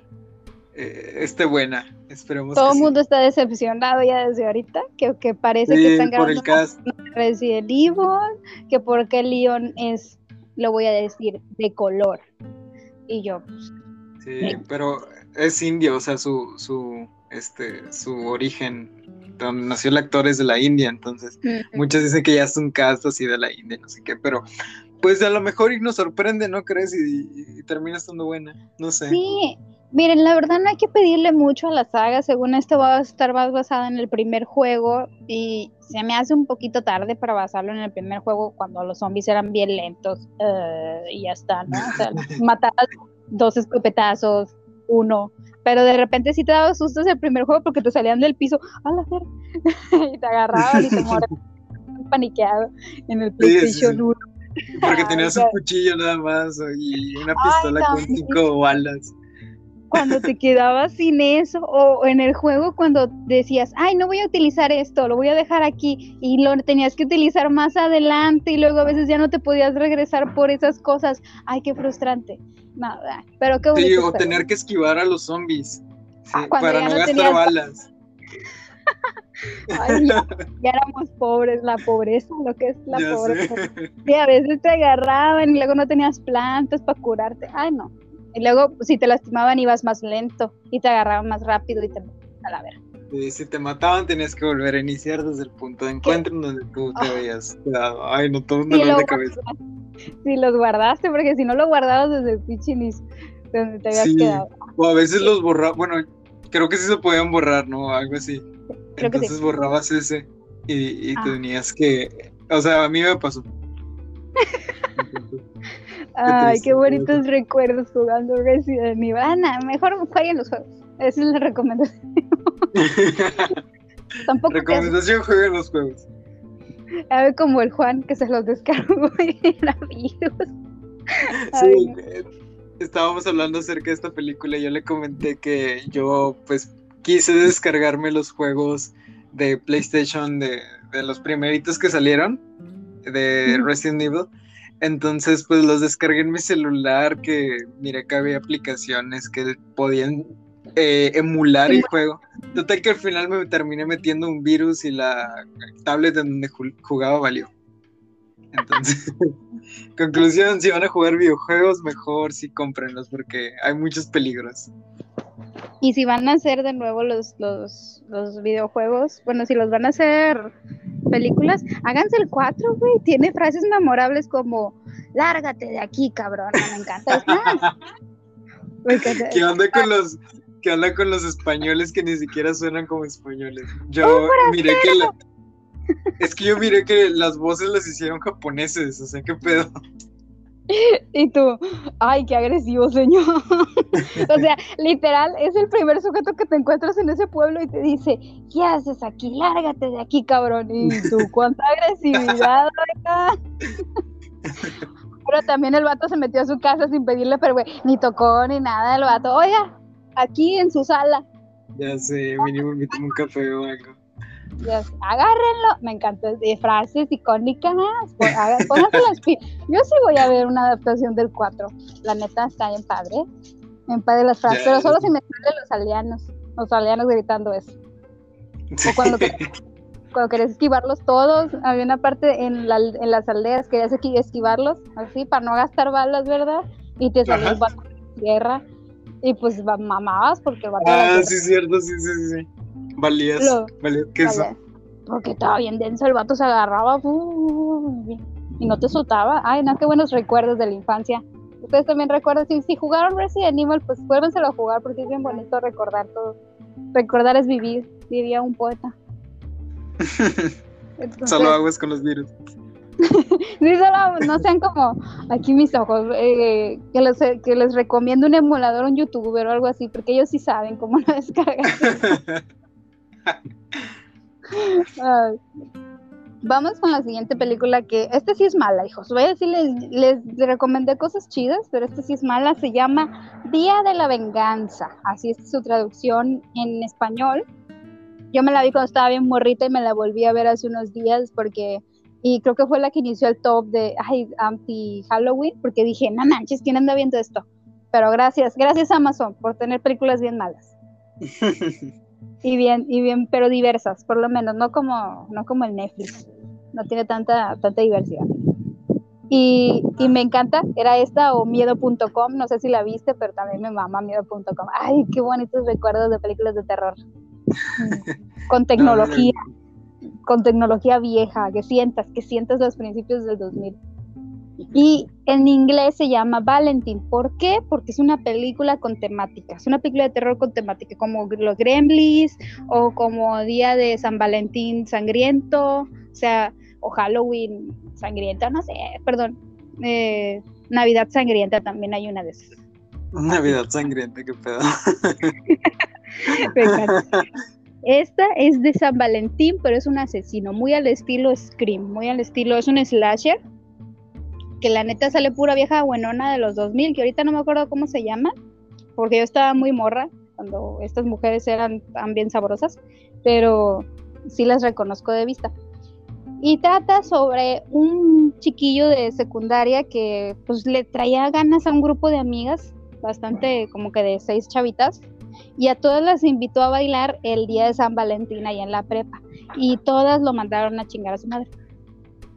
eh, esté buena. Esperemos Todo el mundo está decepcionado ya desde ahorita, que, que parece que están grabando Resident Evil, que porque Leon es, lo voy a decir, de color. Y yo, pues, Sí, pero es indio, o sea, su, su, este, su origen, donde nació el actor es de la India, entonces muchos dicen que ya es un caso así de la India, no sé qué, pero pues a lo mejor y nos sorprende, ¿no crees? Y, termina estando buena, no sé. Sí, miren, la verdad no hay que pedirle mucho a la saga, según esto va a estar más basada en el primer juego y se me hace un poquito tarde para basarlo en el primer juego cuando los zombies eran bien lentos eh, y ya está, ¿no? O sea, matar dos escopetazos, uno. Pero de repente sí te daba sustos el primer juego porque te salían del piso, a la y te agarraban y te morían paniqueado en el PlayStation 1. Porque tenías un cuchillo nada más y una pistola con cinco balas cuando te quedabas sin eso o en el juego cuando decías, ay, no voy a utilizar esto, lo voy a dejar aquí y lo tenías que utilizar más adelante y luego a veces ya no te podías regresar por esas cosas. Ay, qué frustrante. Nada, pero qué bonito. Sí, o tener que esquivar a los zombies ah, para no, gastar balas. Ay, ya, éramos pobres, la pobreza, lo que es la pobreza. Y a veces te agarraban y luego no tenías plantas para curarte. Ay, no. Y luego, si te lastimaban, ibas más lento y te agarraban más rápido y te a la ver. Y si te mataban, tenías que volver a iniciar desde el punto de encuentro en donde tú te ah. habías quedado. Ay, no, todo un dolor de cabeza. Si los guardaste, porque si no lo guardabas desde el pinche inicio, donde te habías quedado. O a veces los borraba, bueno, creo que sí se podían borrar, ¿no? Algo así. Entonces borrabas ese y, y ah. tenías que. O sea, a mí me pasó. Ay, qué bonitos recuerdos jugando Resident Evil. Ana, mejor jueguen los juegos. Esa es la recomendación. Tampoco recomendación, jueguen los juegos. A ver, como el Juan que se los descargó y era Sí, eh, estábamos hablando acerca de esta película y yo le comenté que yo, pues, quise descargarme los juegos de PlayStation de, de los primeritos que salieron de Resident Evil entonces, pues los descargué en mi celular, que mira que había aplicaciones que podían eh, emular el juego. Total que al final me terminé metiendo un virus y la tablet en donde jugaba valió. Entonces, conclusión, si van a jugar videojuegos, mejor sí cómprenlos porque hay muchos peligros. Y si van a hacer de nuevo los, los, los videojuegos, bueno, si los van a hacer películas, háganse el 4, güey. Tiene frases memorables como, lárgate de aquí, cabrón. Me encanta. ¿Qué onda con los, que anda con los españoles que ni siquiera suenan como españoles? Yo miré que es que yo miré que las voces las hicieron japoneses, o sea, qué pedo. Y tú, ay, qué agresivo, señor. o sea, literal, es el primer sujeto que te encuentras en ese pueblo y te dice, ¿qué haces aquí? Lárgate de aquí, cabrón. Y tú, cuánta agresividad, oiga. Pero también el vato se metió a su casa sin pedirle, pero güey, ni tocó ni nada el vato. Oiga, aquí en su sala. Ya sé, mínimo invítame un café o algo agárrenlo, me encantó, de frases icónicas, pónganse las Yo sí voy a ver una adaptación del 4, la neta está bien padre, bien padre las frases, pero solo si me salen los alianos, los alianos gritando eso. O cuando, cuando querés esquivarlos todos, había una parte en, la, en las aldeas, querías esquivarlos, así, para no gastar balas, ¿verdad? Y te salió el de tierra, y pues mamabas porque el vato... Ah, sí, cierto, sí, sí, sí. Valías, valías queso. Porque estaba bien denso, el vato se agarraba. y no te soltaba. Ay, no, qué buenos recuerdos de la infancia. Ustedes también recuerdan, si, si jugaron Resident Evil, pues vuélvenselo a jugar porque es bien bonito recordar todo. Recordar es vivir, diría un poeta. solo aguas con los virus. sí, solo no sean como aquí mis ojos, eh, que, les, que les recomiendo un emulador, un youtuber o algo así, porque ellos sí saben cómo lo descargan. Vamos con la siguiente película que, esta sí es mala, hijos. Voy a decir, les, recomendé cosas chidas, pero esta sí es mala. Se llama Día de la Venganza. Así es su traducción en español. Yo me la vi cuando estaba bien morrita y me la volví a ver hace unos días porque, y creo que fue la que inició el top de anti-Halloween, porque dije, no manches, ¿quién anda viendo esto? Pero gracias, gracias Amazon por tener películas bien malas. y bien, y bien, pero diversas, por lo menos, no como, no como el Netflix no tiene tanta, tanta diversidad. Y, y, me encanta, era esta o miedo.com, no sé si la viste, pero también me mama miedo.com. Ay, qué bonitos recuerdos de películas de terror. con tecnología, con tecnología vieja, que sientas, que sientas los principios del 2000. Y en inglés se llama Valentine. ¿Por qué? Porque es una película con temática. Es una película de terror con temática, como los Gremlins o como Día de San Valentín Sangriento. O sea, o Halloween sangrienta, no sé, perdón, eh, Navidad sangrienta también hay una de esas. Navidad sangrienta, qué pedo. Esta es de San Valentín, pero es un asesino, muy al estilo Scream, muy al estilo, es un slasher, que la neta sale pura vieja buenona de los 2000, que ahorita no me acuerdo cómo se llama, porque yo estaba muy morra cuando estas mujeres eran tan bien sabrosas, pero sí las reconozco de vista. Y trata sobre un chiquillo de secundaria que pues le traía ganas a un grupo de amigas, bastante como que de seis chavitas, y a todas las invitó a bailar el día de San Valentín allá en la prepa, y todas lo mandaron a chingar a su madre,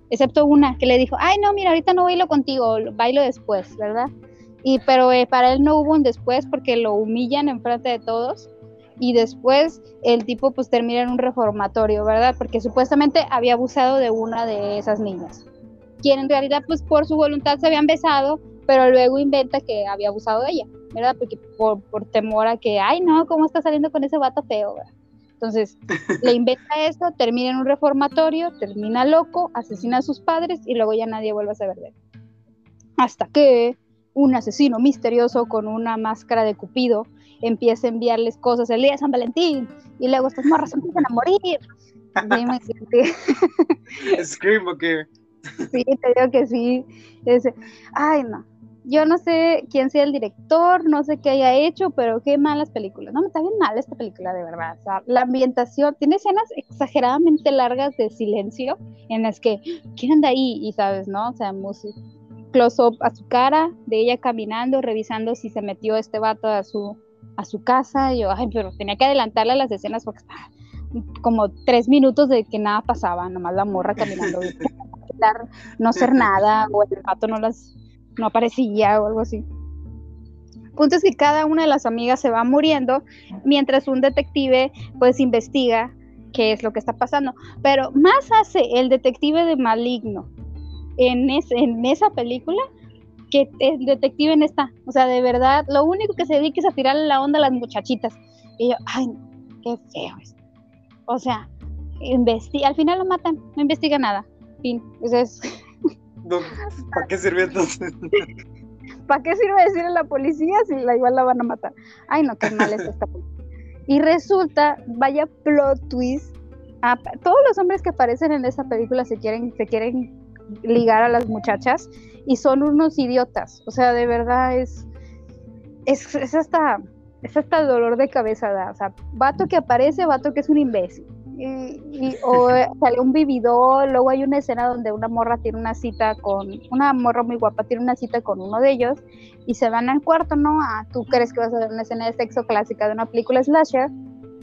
excepto una que le dijo, ay no, mira, ahorita no bailo contigo, bailo después, ¿verdad? Y pero eh, para él no hubo un después porque lo humillan en frente de todos y después el tipo pues termina en un reformatorio, ¿verdad? Porque supuestamente había abusado de una de esas niñas, quien en realidad pues por su voluntad se habían besado, pero luego inventa que había abusado de ella, ¿verdad? Porque por, temor a que, ay no, ¿cómo está saliendo con ese vato feo? ¿verdad? Entonces, le inventa esto, termina en un reformatorio, termina loco, asesina a sus padres y luego ya nadie vuelve a saber de él. Hasta que un asesino misterioso con una máscara de Cupido empieza a enviarles cosas el día de San Valentín y luego estas morras empiezan a morir. Scream, ¿o qué? Sí, te digo que sí. ay, no. Yo no sé quién sea el director, no sé qué haya hecho, pero qué malas películas. No, está bien mal esta película, de verdad. O sea, la ambientación tiene escenas exageradamente largas de silencio en las que, ¿quién anda ahí? Y sabes, ¿no? O sea, música close-up a su cara, de ella caminando, revisando si se metió este vato a su, a su casa. Y yo, ay, pero tenía que adelantarle las escenas porque estaba como tres minutos de que nada pasaba, nomás la morra caminando, no ser nada, o el vato no las no aparecía o algo así. Punto es que cada una de las amigas se va muriendo mientras un detective pues investiga qué es lo que está pasando. Pero más hace el detective de maligno en, en esa película que el detective en esta. O sea, de verdad, lo único que se dedica es a tirarle la onda a las muchachitas. Y yo, ay, qué feo es. O sea, investiga, al final lo matan, no investiga nada. Fin. Entonces. ¿Para qué sirve entonces? ¿Para qué sirve decirle a la policía si la igual la van a matar? Ay, no, qué mal es esta. Y resulta, vaya plot twist. todos los hombres que aparecen en esa película se quieren, se quieren ligar a las muchachas y son unos idiotas. O sea, de verdad es, es, es hasta, es hasta dolor de cabeza. O sea, vato que aparece, vato que es un imbécil. Y, o sale un vividor, luego hay una escena donde una morra tiene una cita con, una morra muy guapa tiene una cita con uno de ellos y se van al cuarto, ¿no? Ah, tú crees que vas a ver una escena de sexo clásica de una película slasher,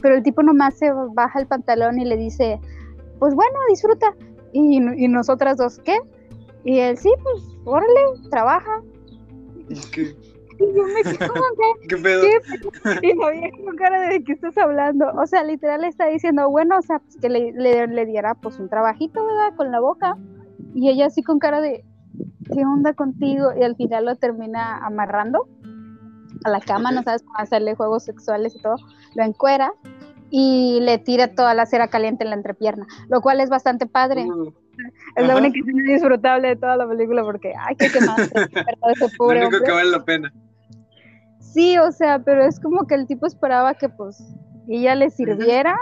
pero el tipo nomás se baja el pantalón y le dice, pues bueno, disfruta. Y, y nosotras dos, ¿qué? Y él, sí, pues, órale, trabaja. Y yo me quedo como que, ¿Qué pedo? ¿Qué? Y la vieja con cara de qué estás hablando. O sea, literal está diciendo, bueno, o sea, pues que le, le, le, diera pues un trabajito, ¿verdad? Con la boca. Y ella así con cara de, ¿qué onda contigo? Y al final lo termina amarrando a la cama, no sabes cómo hacerle juegos sexuales y todo, lo encuera y le tira toda la cera caliente en la entrepierna, lo cual es bastante padre. Uh, es lo único que disfrutable de toda la película porque, ay, qué quemado ese pobre Lo único que vale la pena. Sí, o sea, pero es como que el tipo esperaba que pues ella le sirviera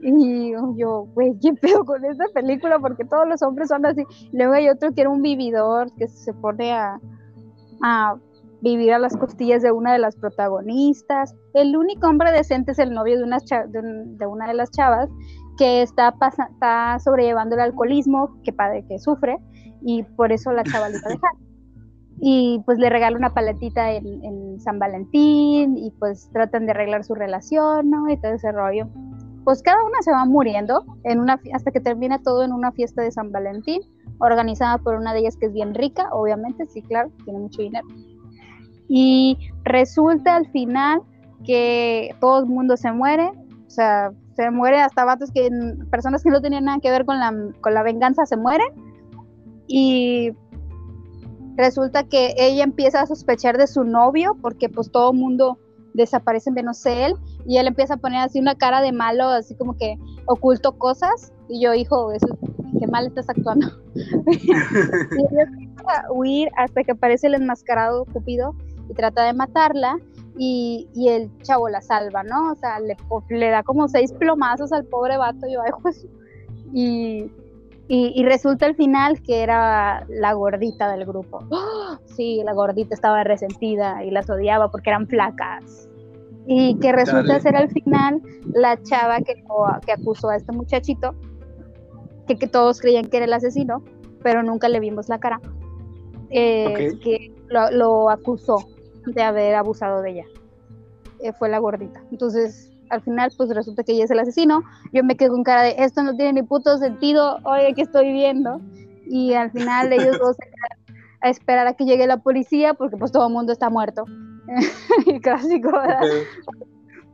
y yo, güey, ¿qué pedo con esta película? Porque todos los hombres son así. Luego hay otro que era un vividor que se pone a, a vivir a las costillas de una de las protagonistas. El único hombre decente es el novio de una, de, una de las chavas que está, está sobrellevando el alcoholismo que, que sufre y por eso la chava le va a dejar. Y pues le regala una paletita en, en, San Valentín y pues tratan de arreglar su relación, ¿no? Y todo ese rollo. Pues cada una se va muriendo en una, hasta que termina todo en una fiesta de San Valentín, organizada por una de ellas que es bien rica, obviamente, sí, claro, tiene mucho dinero y resulta al final que todo el mundo se muere, o sea, se muere hasta vatos que personas que no tenían nada que ver con la, con la venganza se mueren y resulta que ella empieza a sospechar de su novio porque pues todo mundo desaparece menos él y él empieza a poner así una cara de malo, así como que oculto cosas y yo, hijo, eso, qué mal estás actuando. y ella empieza a huir hasta que aparece el enmascarado Cupido y trata de matarla y, el chavo la salva, ¿no? O sea, le, le, da como seis plomazos al pobre vato, yo, ay, pues, y, y, resulta al final que era la gordita del grupo. ¡Ah! Sí, la gordita estaba resentida y las odiaba porque eran flacas. Y que resulta ser al final la chava que, que acusó a este muchachito, que, que todos creían que era el asesino, pero nunca le vimos la cara. Eh, que lo, lo, acusó de haber abusado de ella. Eh, fue la gordita. Entonces, al final, pues resulta que ella es el asesino. Yo me quedo con cara de esto no tiene ni puto sentido, oye, que estoy viendo? Y al final ellos dos se quedan a esperar a que llegue la policía porque pues todo el mundo está muerto. y clásico,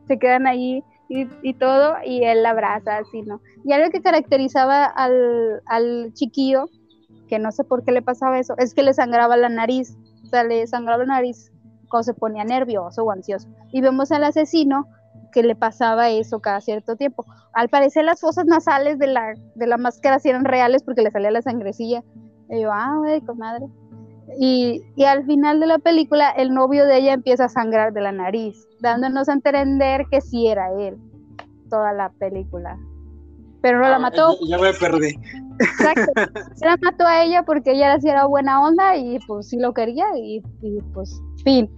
Se quedan ahí y, todo y él la abraza, así, ¿no? Y algo que caracterizaba al, al chiquillo, que no sé por qué le pasaba eso, es que le sangraba la nariz. O sea, le sangraba la nariz cuando se ponía nervioso o ansioso. Y vemos al asesino que le pasaba eso cada cierto tiempo. Al parecer las fosas nasales de la, de la máscara sí eran reales porque le salía la sangrecilla. Y yo, ah, güey, comadre. Y, y al final de la película, el novio de ella empieza a sangrar de la nariz, dándonos a entender que sí era él, toda la película pero no la ah, mató. Ya, me perdí. Exacto. la mató a ella porque ella sí era buena onda y pues sí lo quería y, pues fin.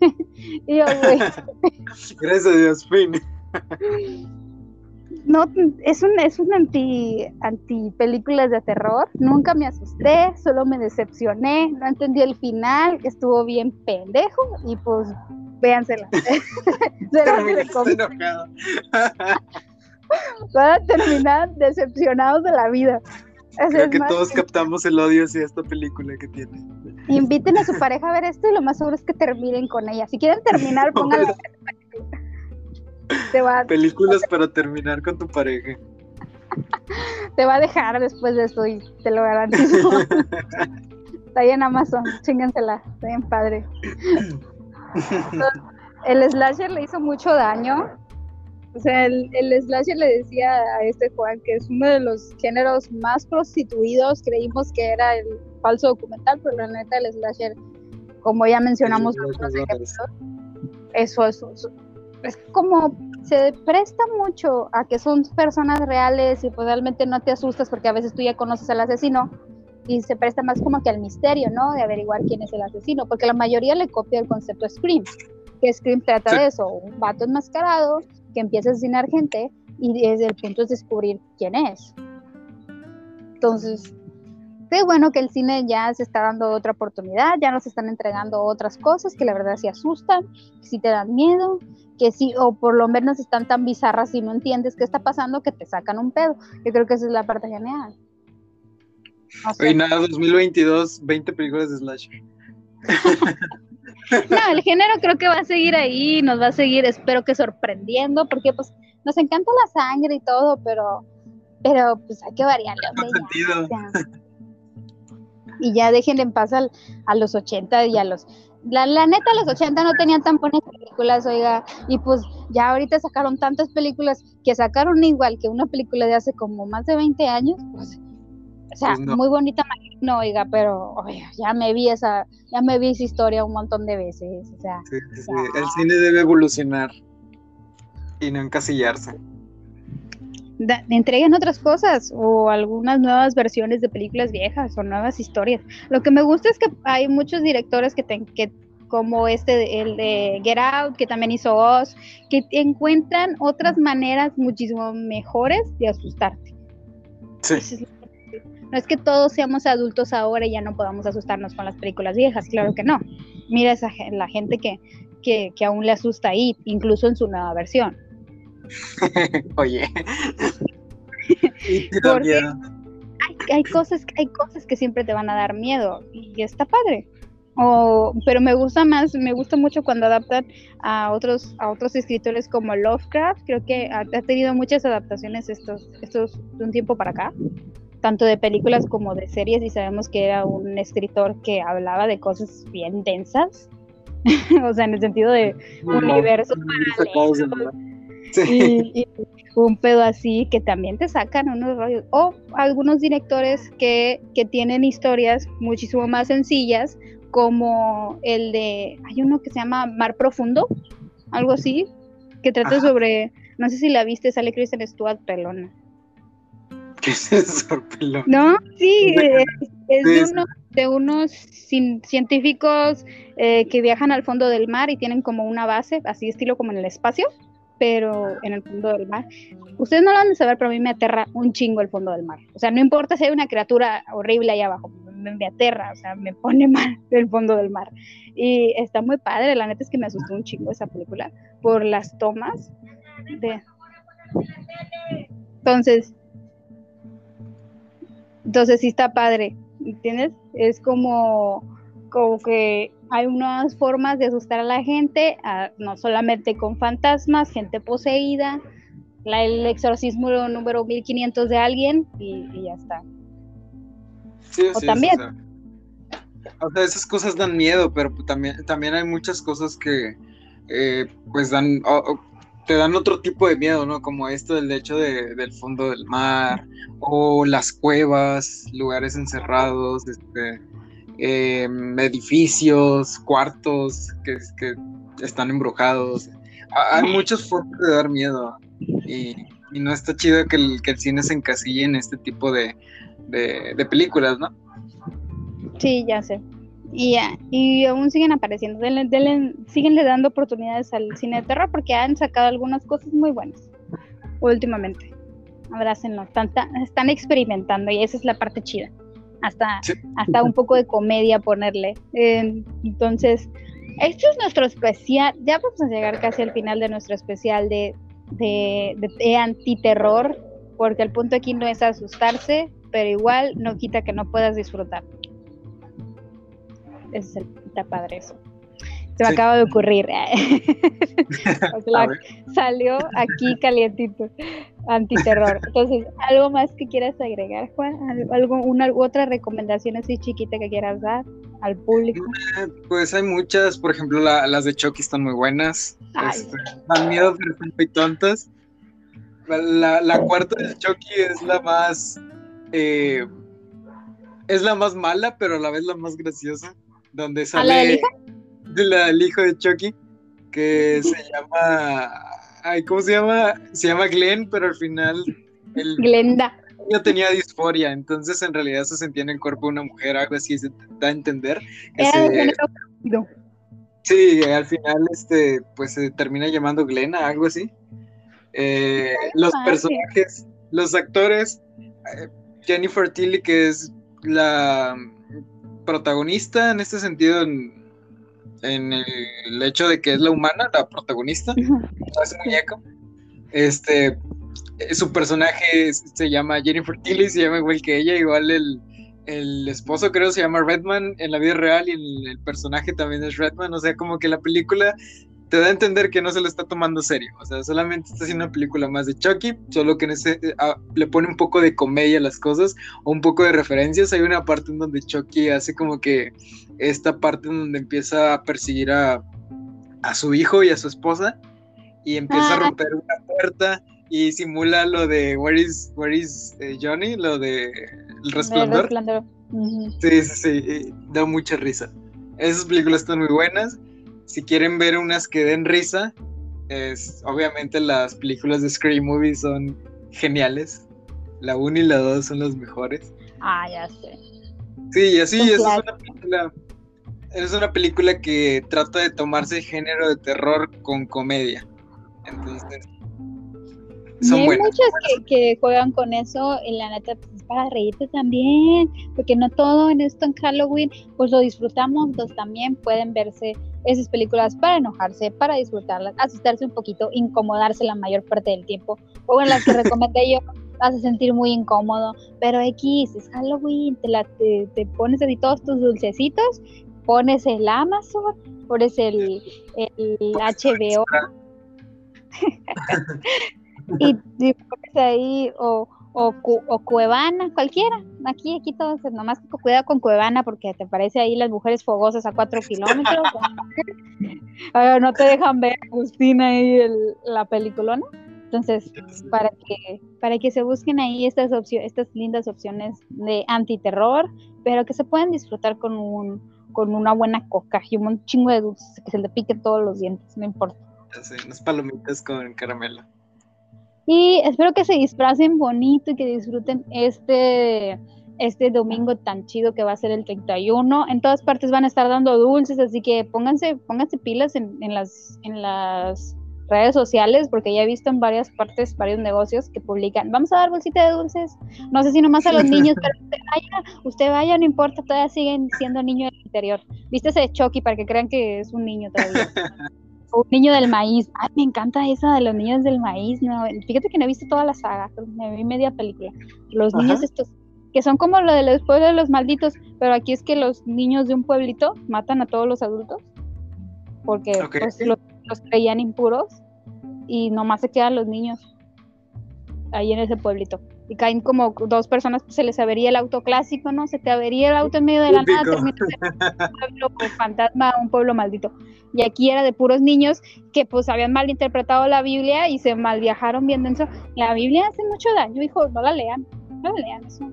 y yo, güey. Gracias a Dios, fin. No, es un, es un anti, anti películas de terror. Nunca me asusté, solo me decepcioné, no entendí el final, estuvo bien pendejo y pues véansela. Se van a terminar decepcionados de la vida. Creo que todos captamos el odio hacia esta película que tiene. Inviten a su pareja a ver esto y lo más seguro es que terminen con ella. Si quieren terminar, pónganla. Te va Películas para terminar con tu pareja. Te va a dejar después de esto y te lo garantizo. Está ahí en Amazon, chíngensela, está bien padre. el slasher le hizo mucho daño o sea, el, el, slasher le decía a este Juan que es uno de los géneros más prostituidos. Creímos que era el falso documental, pero la neta el slasher, como ya mencionamos, eso es, es como se presta mucho a que son personas reales y pues realmente no te asustas porque a veces tú ya conoces al asesino y se presta más como que al misterio, ¿no? De averiguar quién es el asesino, porque la mayoría le copia el concepto Scream, que Scream trata de eso, un vato enmascarado que empieza a asesinar gente y desde el punto es descubrir quién es. Entonces, qué bueno que el cine ya se está dando otra oportunidad, ya nos están entregando otras cosas que la verdad sí asustan, que sí te dan miedo, que sí, o por lo menos están tan bizarras y no entiendes qué está pasando que te sacan un pedo. Yo creo que esa es la parte genial. No nada, 2022, 20 películas de slasher. No, el género creo que va a seguir ahí, nos va a seguir, espero que sorprendiendo, porque pues nos encanta la sangre y todo, pero, pero pues hay que variarle. y ya dejen en paz a los 80 y a los... La, la neta, los 80 no tenían tan buenas películas, oiga, y pues ya ahorita sacaron tantas películas que sacaron igual que una película de hace como más de 20 años, pues, o sea, pues muy bonita, no, oiga, pero oiga, ya me vi esa, ya me vi esa historia un montón de veces, o sea. Sí, sí, El cine debe evolucionar y no encasillarse entreguen otras cosas o algunas nuevas versiones de películas viejas o nuevas historias. Lo que me gusta es que hay muchos directores que, que como este, el de Get Out, que también hizo Oz, que encuentran otras maneras muchísimo mejores de asustarte. Sí. No es que todos seamos adultos ahora y ya no podamos asustarnos con las películas viejas, claro que no. Mira esa, la gente que, que, que aún le asusta ahí, incluso en su nueva versión. Oye. hay, cosas, hay cosas que siempre te van a dar miedo y está padre. O, pero me gusta más, me gusta mucho cuando adaptan a otros, a otros escritores como Lovecraft. Creo que ha, tenido muchas adaptaciones estos, estos de un tiempo para acá, tanto de películas como de series, y sabemos que era un escritor que hablaba de cosas bien densas. o sea, en el sentido de universo y, un pedo así que también te sacan unos rollos. O algunos directores que, tienen historias muchísimo más sencillas, como el de, hay uno que se llama Mar Profundo, algo así, que trata sobre, no sé si la viste, sale Kristen Stewart pelona. ¿Qué es eso? No, sí, es, de, de unos científicos eh, que viajan al fondo del mar y tienen como una base, así estilo como en el espacio pero en el fondo del mar. Ustedes no lo van a saber, pero a mí me aterra un chingo el fondo del mar. O sea, no importa si hay una criatura horrible ahí abajo, me, aterra, o sea, me pone mal el fondo del mar. Y está muy padre, la neta es que me asustó un chingo esa película por las tomas de... Entonces, entonces sí está padre, ¿entiendes? Es como, como que hay unas formas de asustar a la gente, no solamente con fantasmas, gente poseída, el exorcismo número 1500 de alguien y, ya está. Sí, o también. O sea, esas cosas dan miedo, pero también, también hay muchas cosas que eh, pues dan, te dan otro tipo de miedo, ¿no? Como esto del hecho de, del fondo del mar, o las cuevas, lugares encerrados, este, Em, edificios, cuartos que, que, están embrujados. Hay muchas formas de dar miedo y, no está chido que el, que el, cine se encasille en este tipo de, de, películas, ¿no? Sí, ya sé. Y, y aún siguen apareciendo, siguen le dando oportunidades al cine de terror porque han sacado algunas cosas muy buenas últimamente. Abrácenlo, están, están experimentando y esa es la parte chida hasta, hasta un poco de comedia ponerle. entonces, esto es nuestro especial, ya vamos a llegar casi al final de nuestro especial de, de, de, antiterror, porque el punto aquí no es asustarse, pero igual no quita que no puedas disfrutar. Es el está padre eso. Se me acaba de ocurrir. salió aquí calientito. Antiterror. Entonces, ¿algo más que quieras agregar, Juan? ¿Algo, una otra recomendación así chiquita que quieras dar al público? Eh, pues hay muchas, por ejemplo, las de Chucky están muy buenas. Este, dan miedo, pero son muy tontas. La, cuarta de Chucky es la más. Eh, es la más mala, pero a la vez la más graciosa. Donde sale. el hijo de Chucky, que se llama Ay, ¿cómo se llama? Se llama Glenn, pero al final. El, Glenda. Yo tenía disforia, entonces en realidad se sentía en el cuerpo de una mujer, algo así se da a entender. sí, al final este, pues se termina llamando Glena, algo así. Eh, los personajes, los actores, eh, Jennifer Tilly, que es la protagonista en este sentido, en, en el hecho de que es la humana, la protagonista, es muñeco. Este, eh, su personaje se llama Jennifer Tilly, se llama igual que ella, igual el, el esposo creo se llama Redman en la vida real y el, personaje también es Redman, o sea, como que la película te da a entender que no se lo está tomando serio. O sea, solamente está haciendo una película más de Chucky, solo que en ese, eh, ah, le pone un poco de comedia a las cosas o un poco de referencias. Hay una parte en donde Chucky hace como que esta parte en donde empieza a perseguir a, a su hijo y a su esposa y empieza a ah. romper una puerta y simula lo de Where is, where is eh, Johnny, lo de El Resplandor. Sí, sí, sí, da mucha risa. Esas películas están muy buenas si quieren ver unas que den risa, es, obviamente las películas de Scream Movie son geniales. La 1 y la 2 son las mejores. Ah, ya sé. Sí, así, es una película. Es una película que trata de tomarse el género de terror con comedia. Entonces, hay muchos que, juegan con eso y la neta pues, es para reírte también, porque no todo en esto en Halloween pues lo disfrutamos, pues también pueden verse esas películas para enojarse, para disfrutarlas, asustarse un poquito, incomodarse la mayor parte del tiempo, o en las que recomendé yo vas a sentir muy incómodo, pero X, es Halloween, te, la, te, te pones así todos tus dulcecitos, pones el Amazon, pones el, el HBO. y, y pones ahí o, o, o, Cuevana, cualquiera. Aquí, aquí todos, nomás cuidado con Cuevana porque te parece ahí las mujeres fogosas a cuatro kilómetros. no te dejan ver Agustina ahí el, la peliculona. Entonces, para que, para que se busquen ahí estas estas lindas opciones de antiterror, pero que se puedan disfrutar con un, con una buena coca y un chingo de dulces que se le pique todos los dientes, no importa. Sí, unas palomitas con caramelo. Y espero que se disfracen bonito y que disfruten este, este domingo tan chido que va a ser el 31. En todas partes van a estar dando dulces, así que pónganse, pónganse pilas en, las, en las redes sociales, porque ya he visto en varias partes, varios negocios que publican, vamos a dar bolsita de dulces, no sé si nomás a los niños, pero usted vaya, usted vaya, no importa, todavía siguen siendo niños del interior. Viste ese Chucky para que crean que es un niño todavía. un niño del maíz. Ay, me encanta esa de los niños del maíz. No, fíjate que no he visto toda la saga, me vi media película. Los niños estos, que son como lo de los pueblos de los malditos, pero aquí es que los niños de un pueblito matan a todos los adultos porque pues, los, los, creían impuros y nomás se quedan los niños ahí en ese pueblito y caen como dos personas, pues se les avería el auto clásico, ¿no? Se te avería el auto en medio de la nada, termina un pueblo fantasma, un pueblo maldito. Y aquí era de puros niños que pues habían malinterpretado la Biblia y se malviajaron viendo eso. La Biblia hace mucho daño, hijo, no la lean, no la lean eso.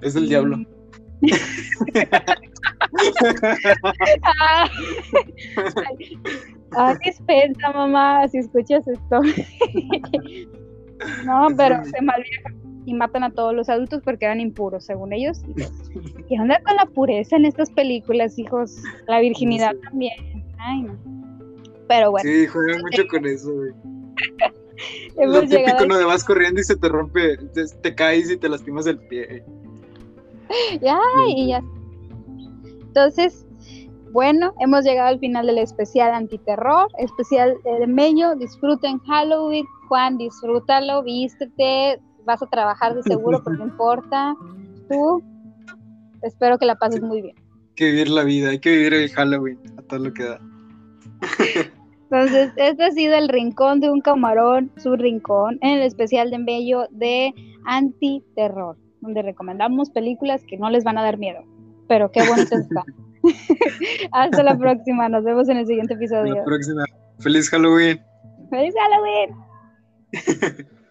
Es del diablo. ah, ah, dispensa, mamá, si escuchas esto. no, pero se malviajan y matan a todos los adultos porque eran impuros, según ellos. ¿Qué onda con la pureza en estas películas, hijos? La virginidad también. Ay, no. Pero bueno. Sí, juegan mucho con eso, güey. Lo típico, no, de vas corriendo y se te rompe, te, caes y te lastimas el pie. Ya, y ya. Entonces, bueno, hemos llegado al final del especial antiterror, especial de Meño. Disfruten Halloween, Juan, disfrútalo, vístete, vas a trabajar de seguro, pero no importa. Tú, espero que la pases muy bien. Hay que vivir la vida, hay que vivir el Halloween, a todo lo que da. Entonces, este ha sido el rincón de un camarón, su rincón, en el especial de Embello de antiterror, donde recomendamos películas que no les van a dar miedo, pero qué bonito está. Hasta la próxima, nos vemos en el siguiente episodio. Hasta la próxima. Feliz Halloween. Feliz Halloween.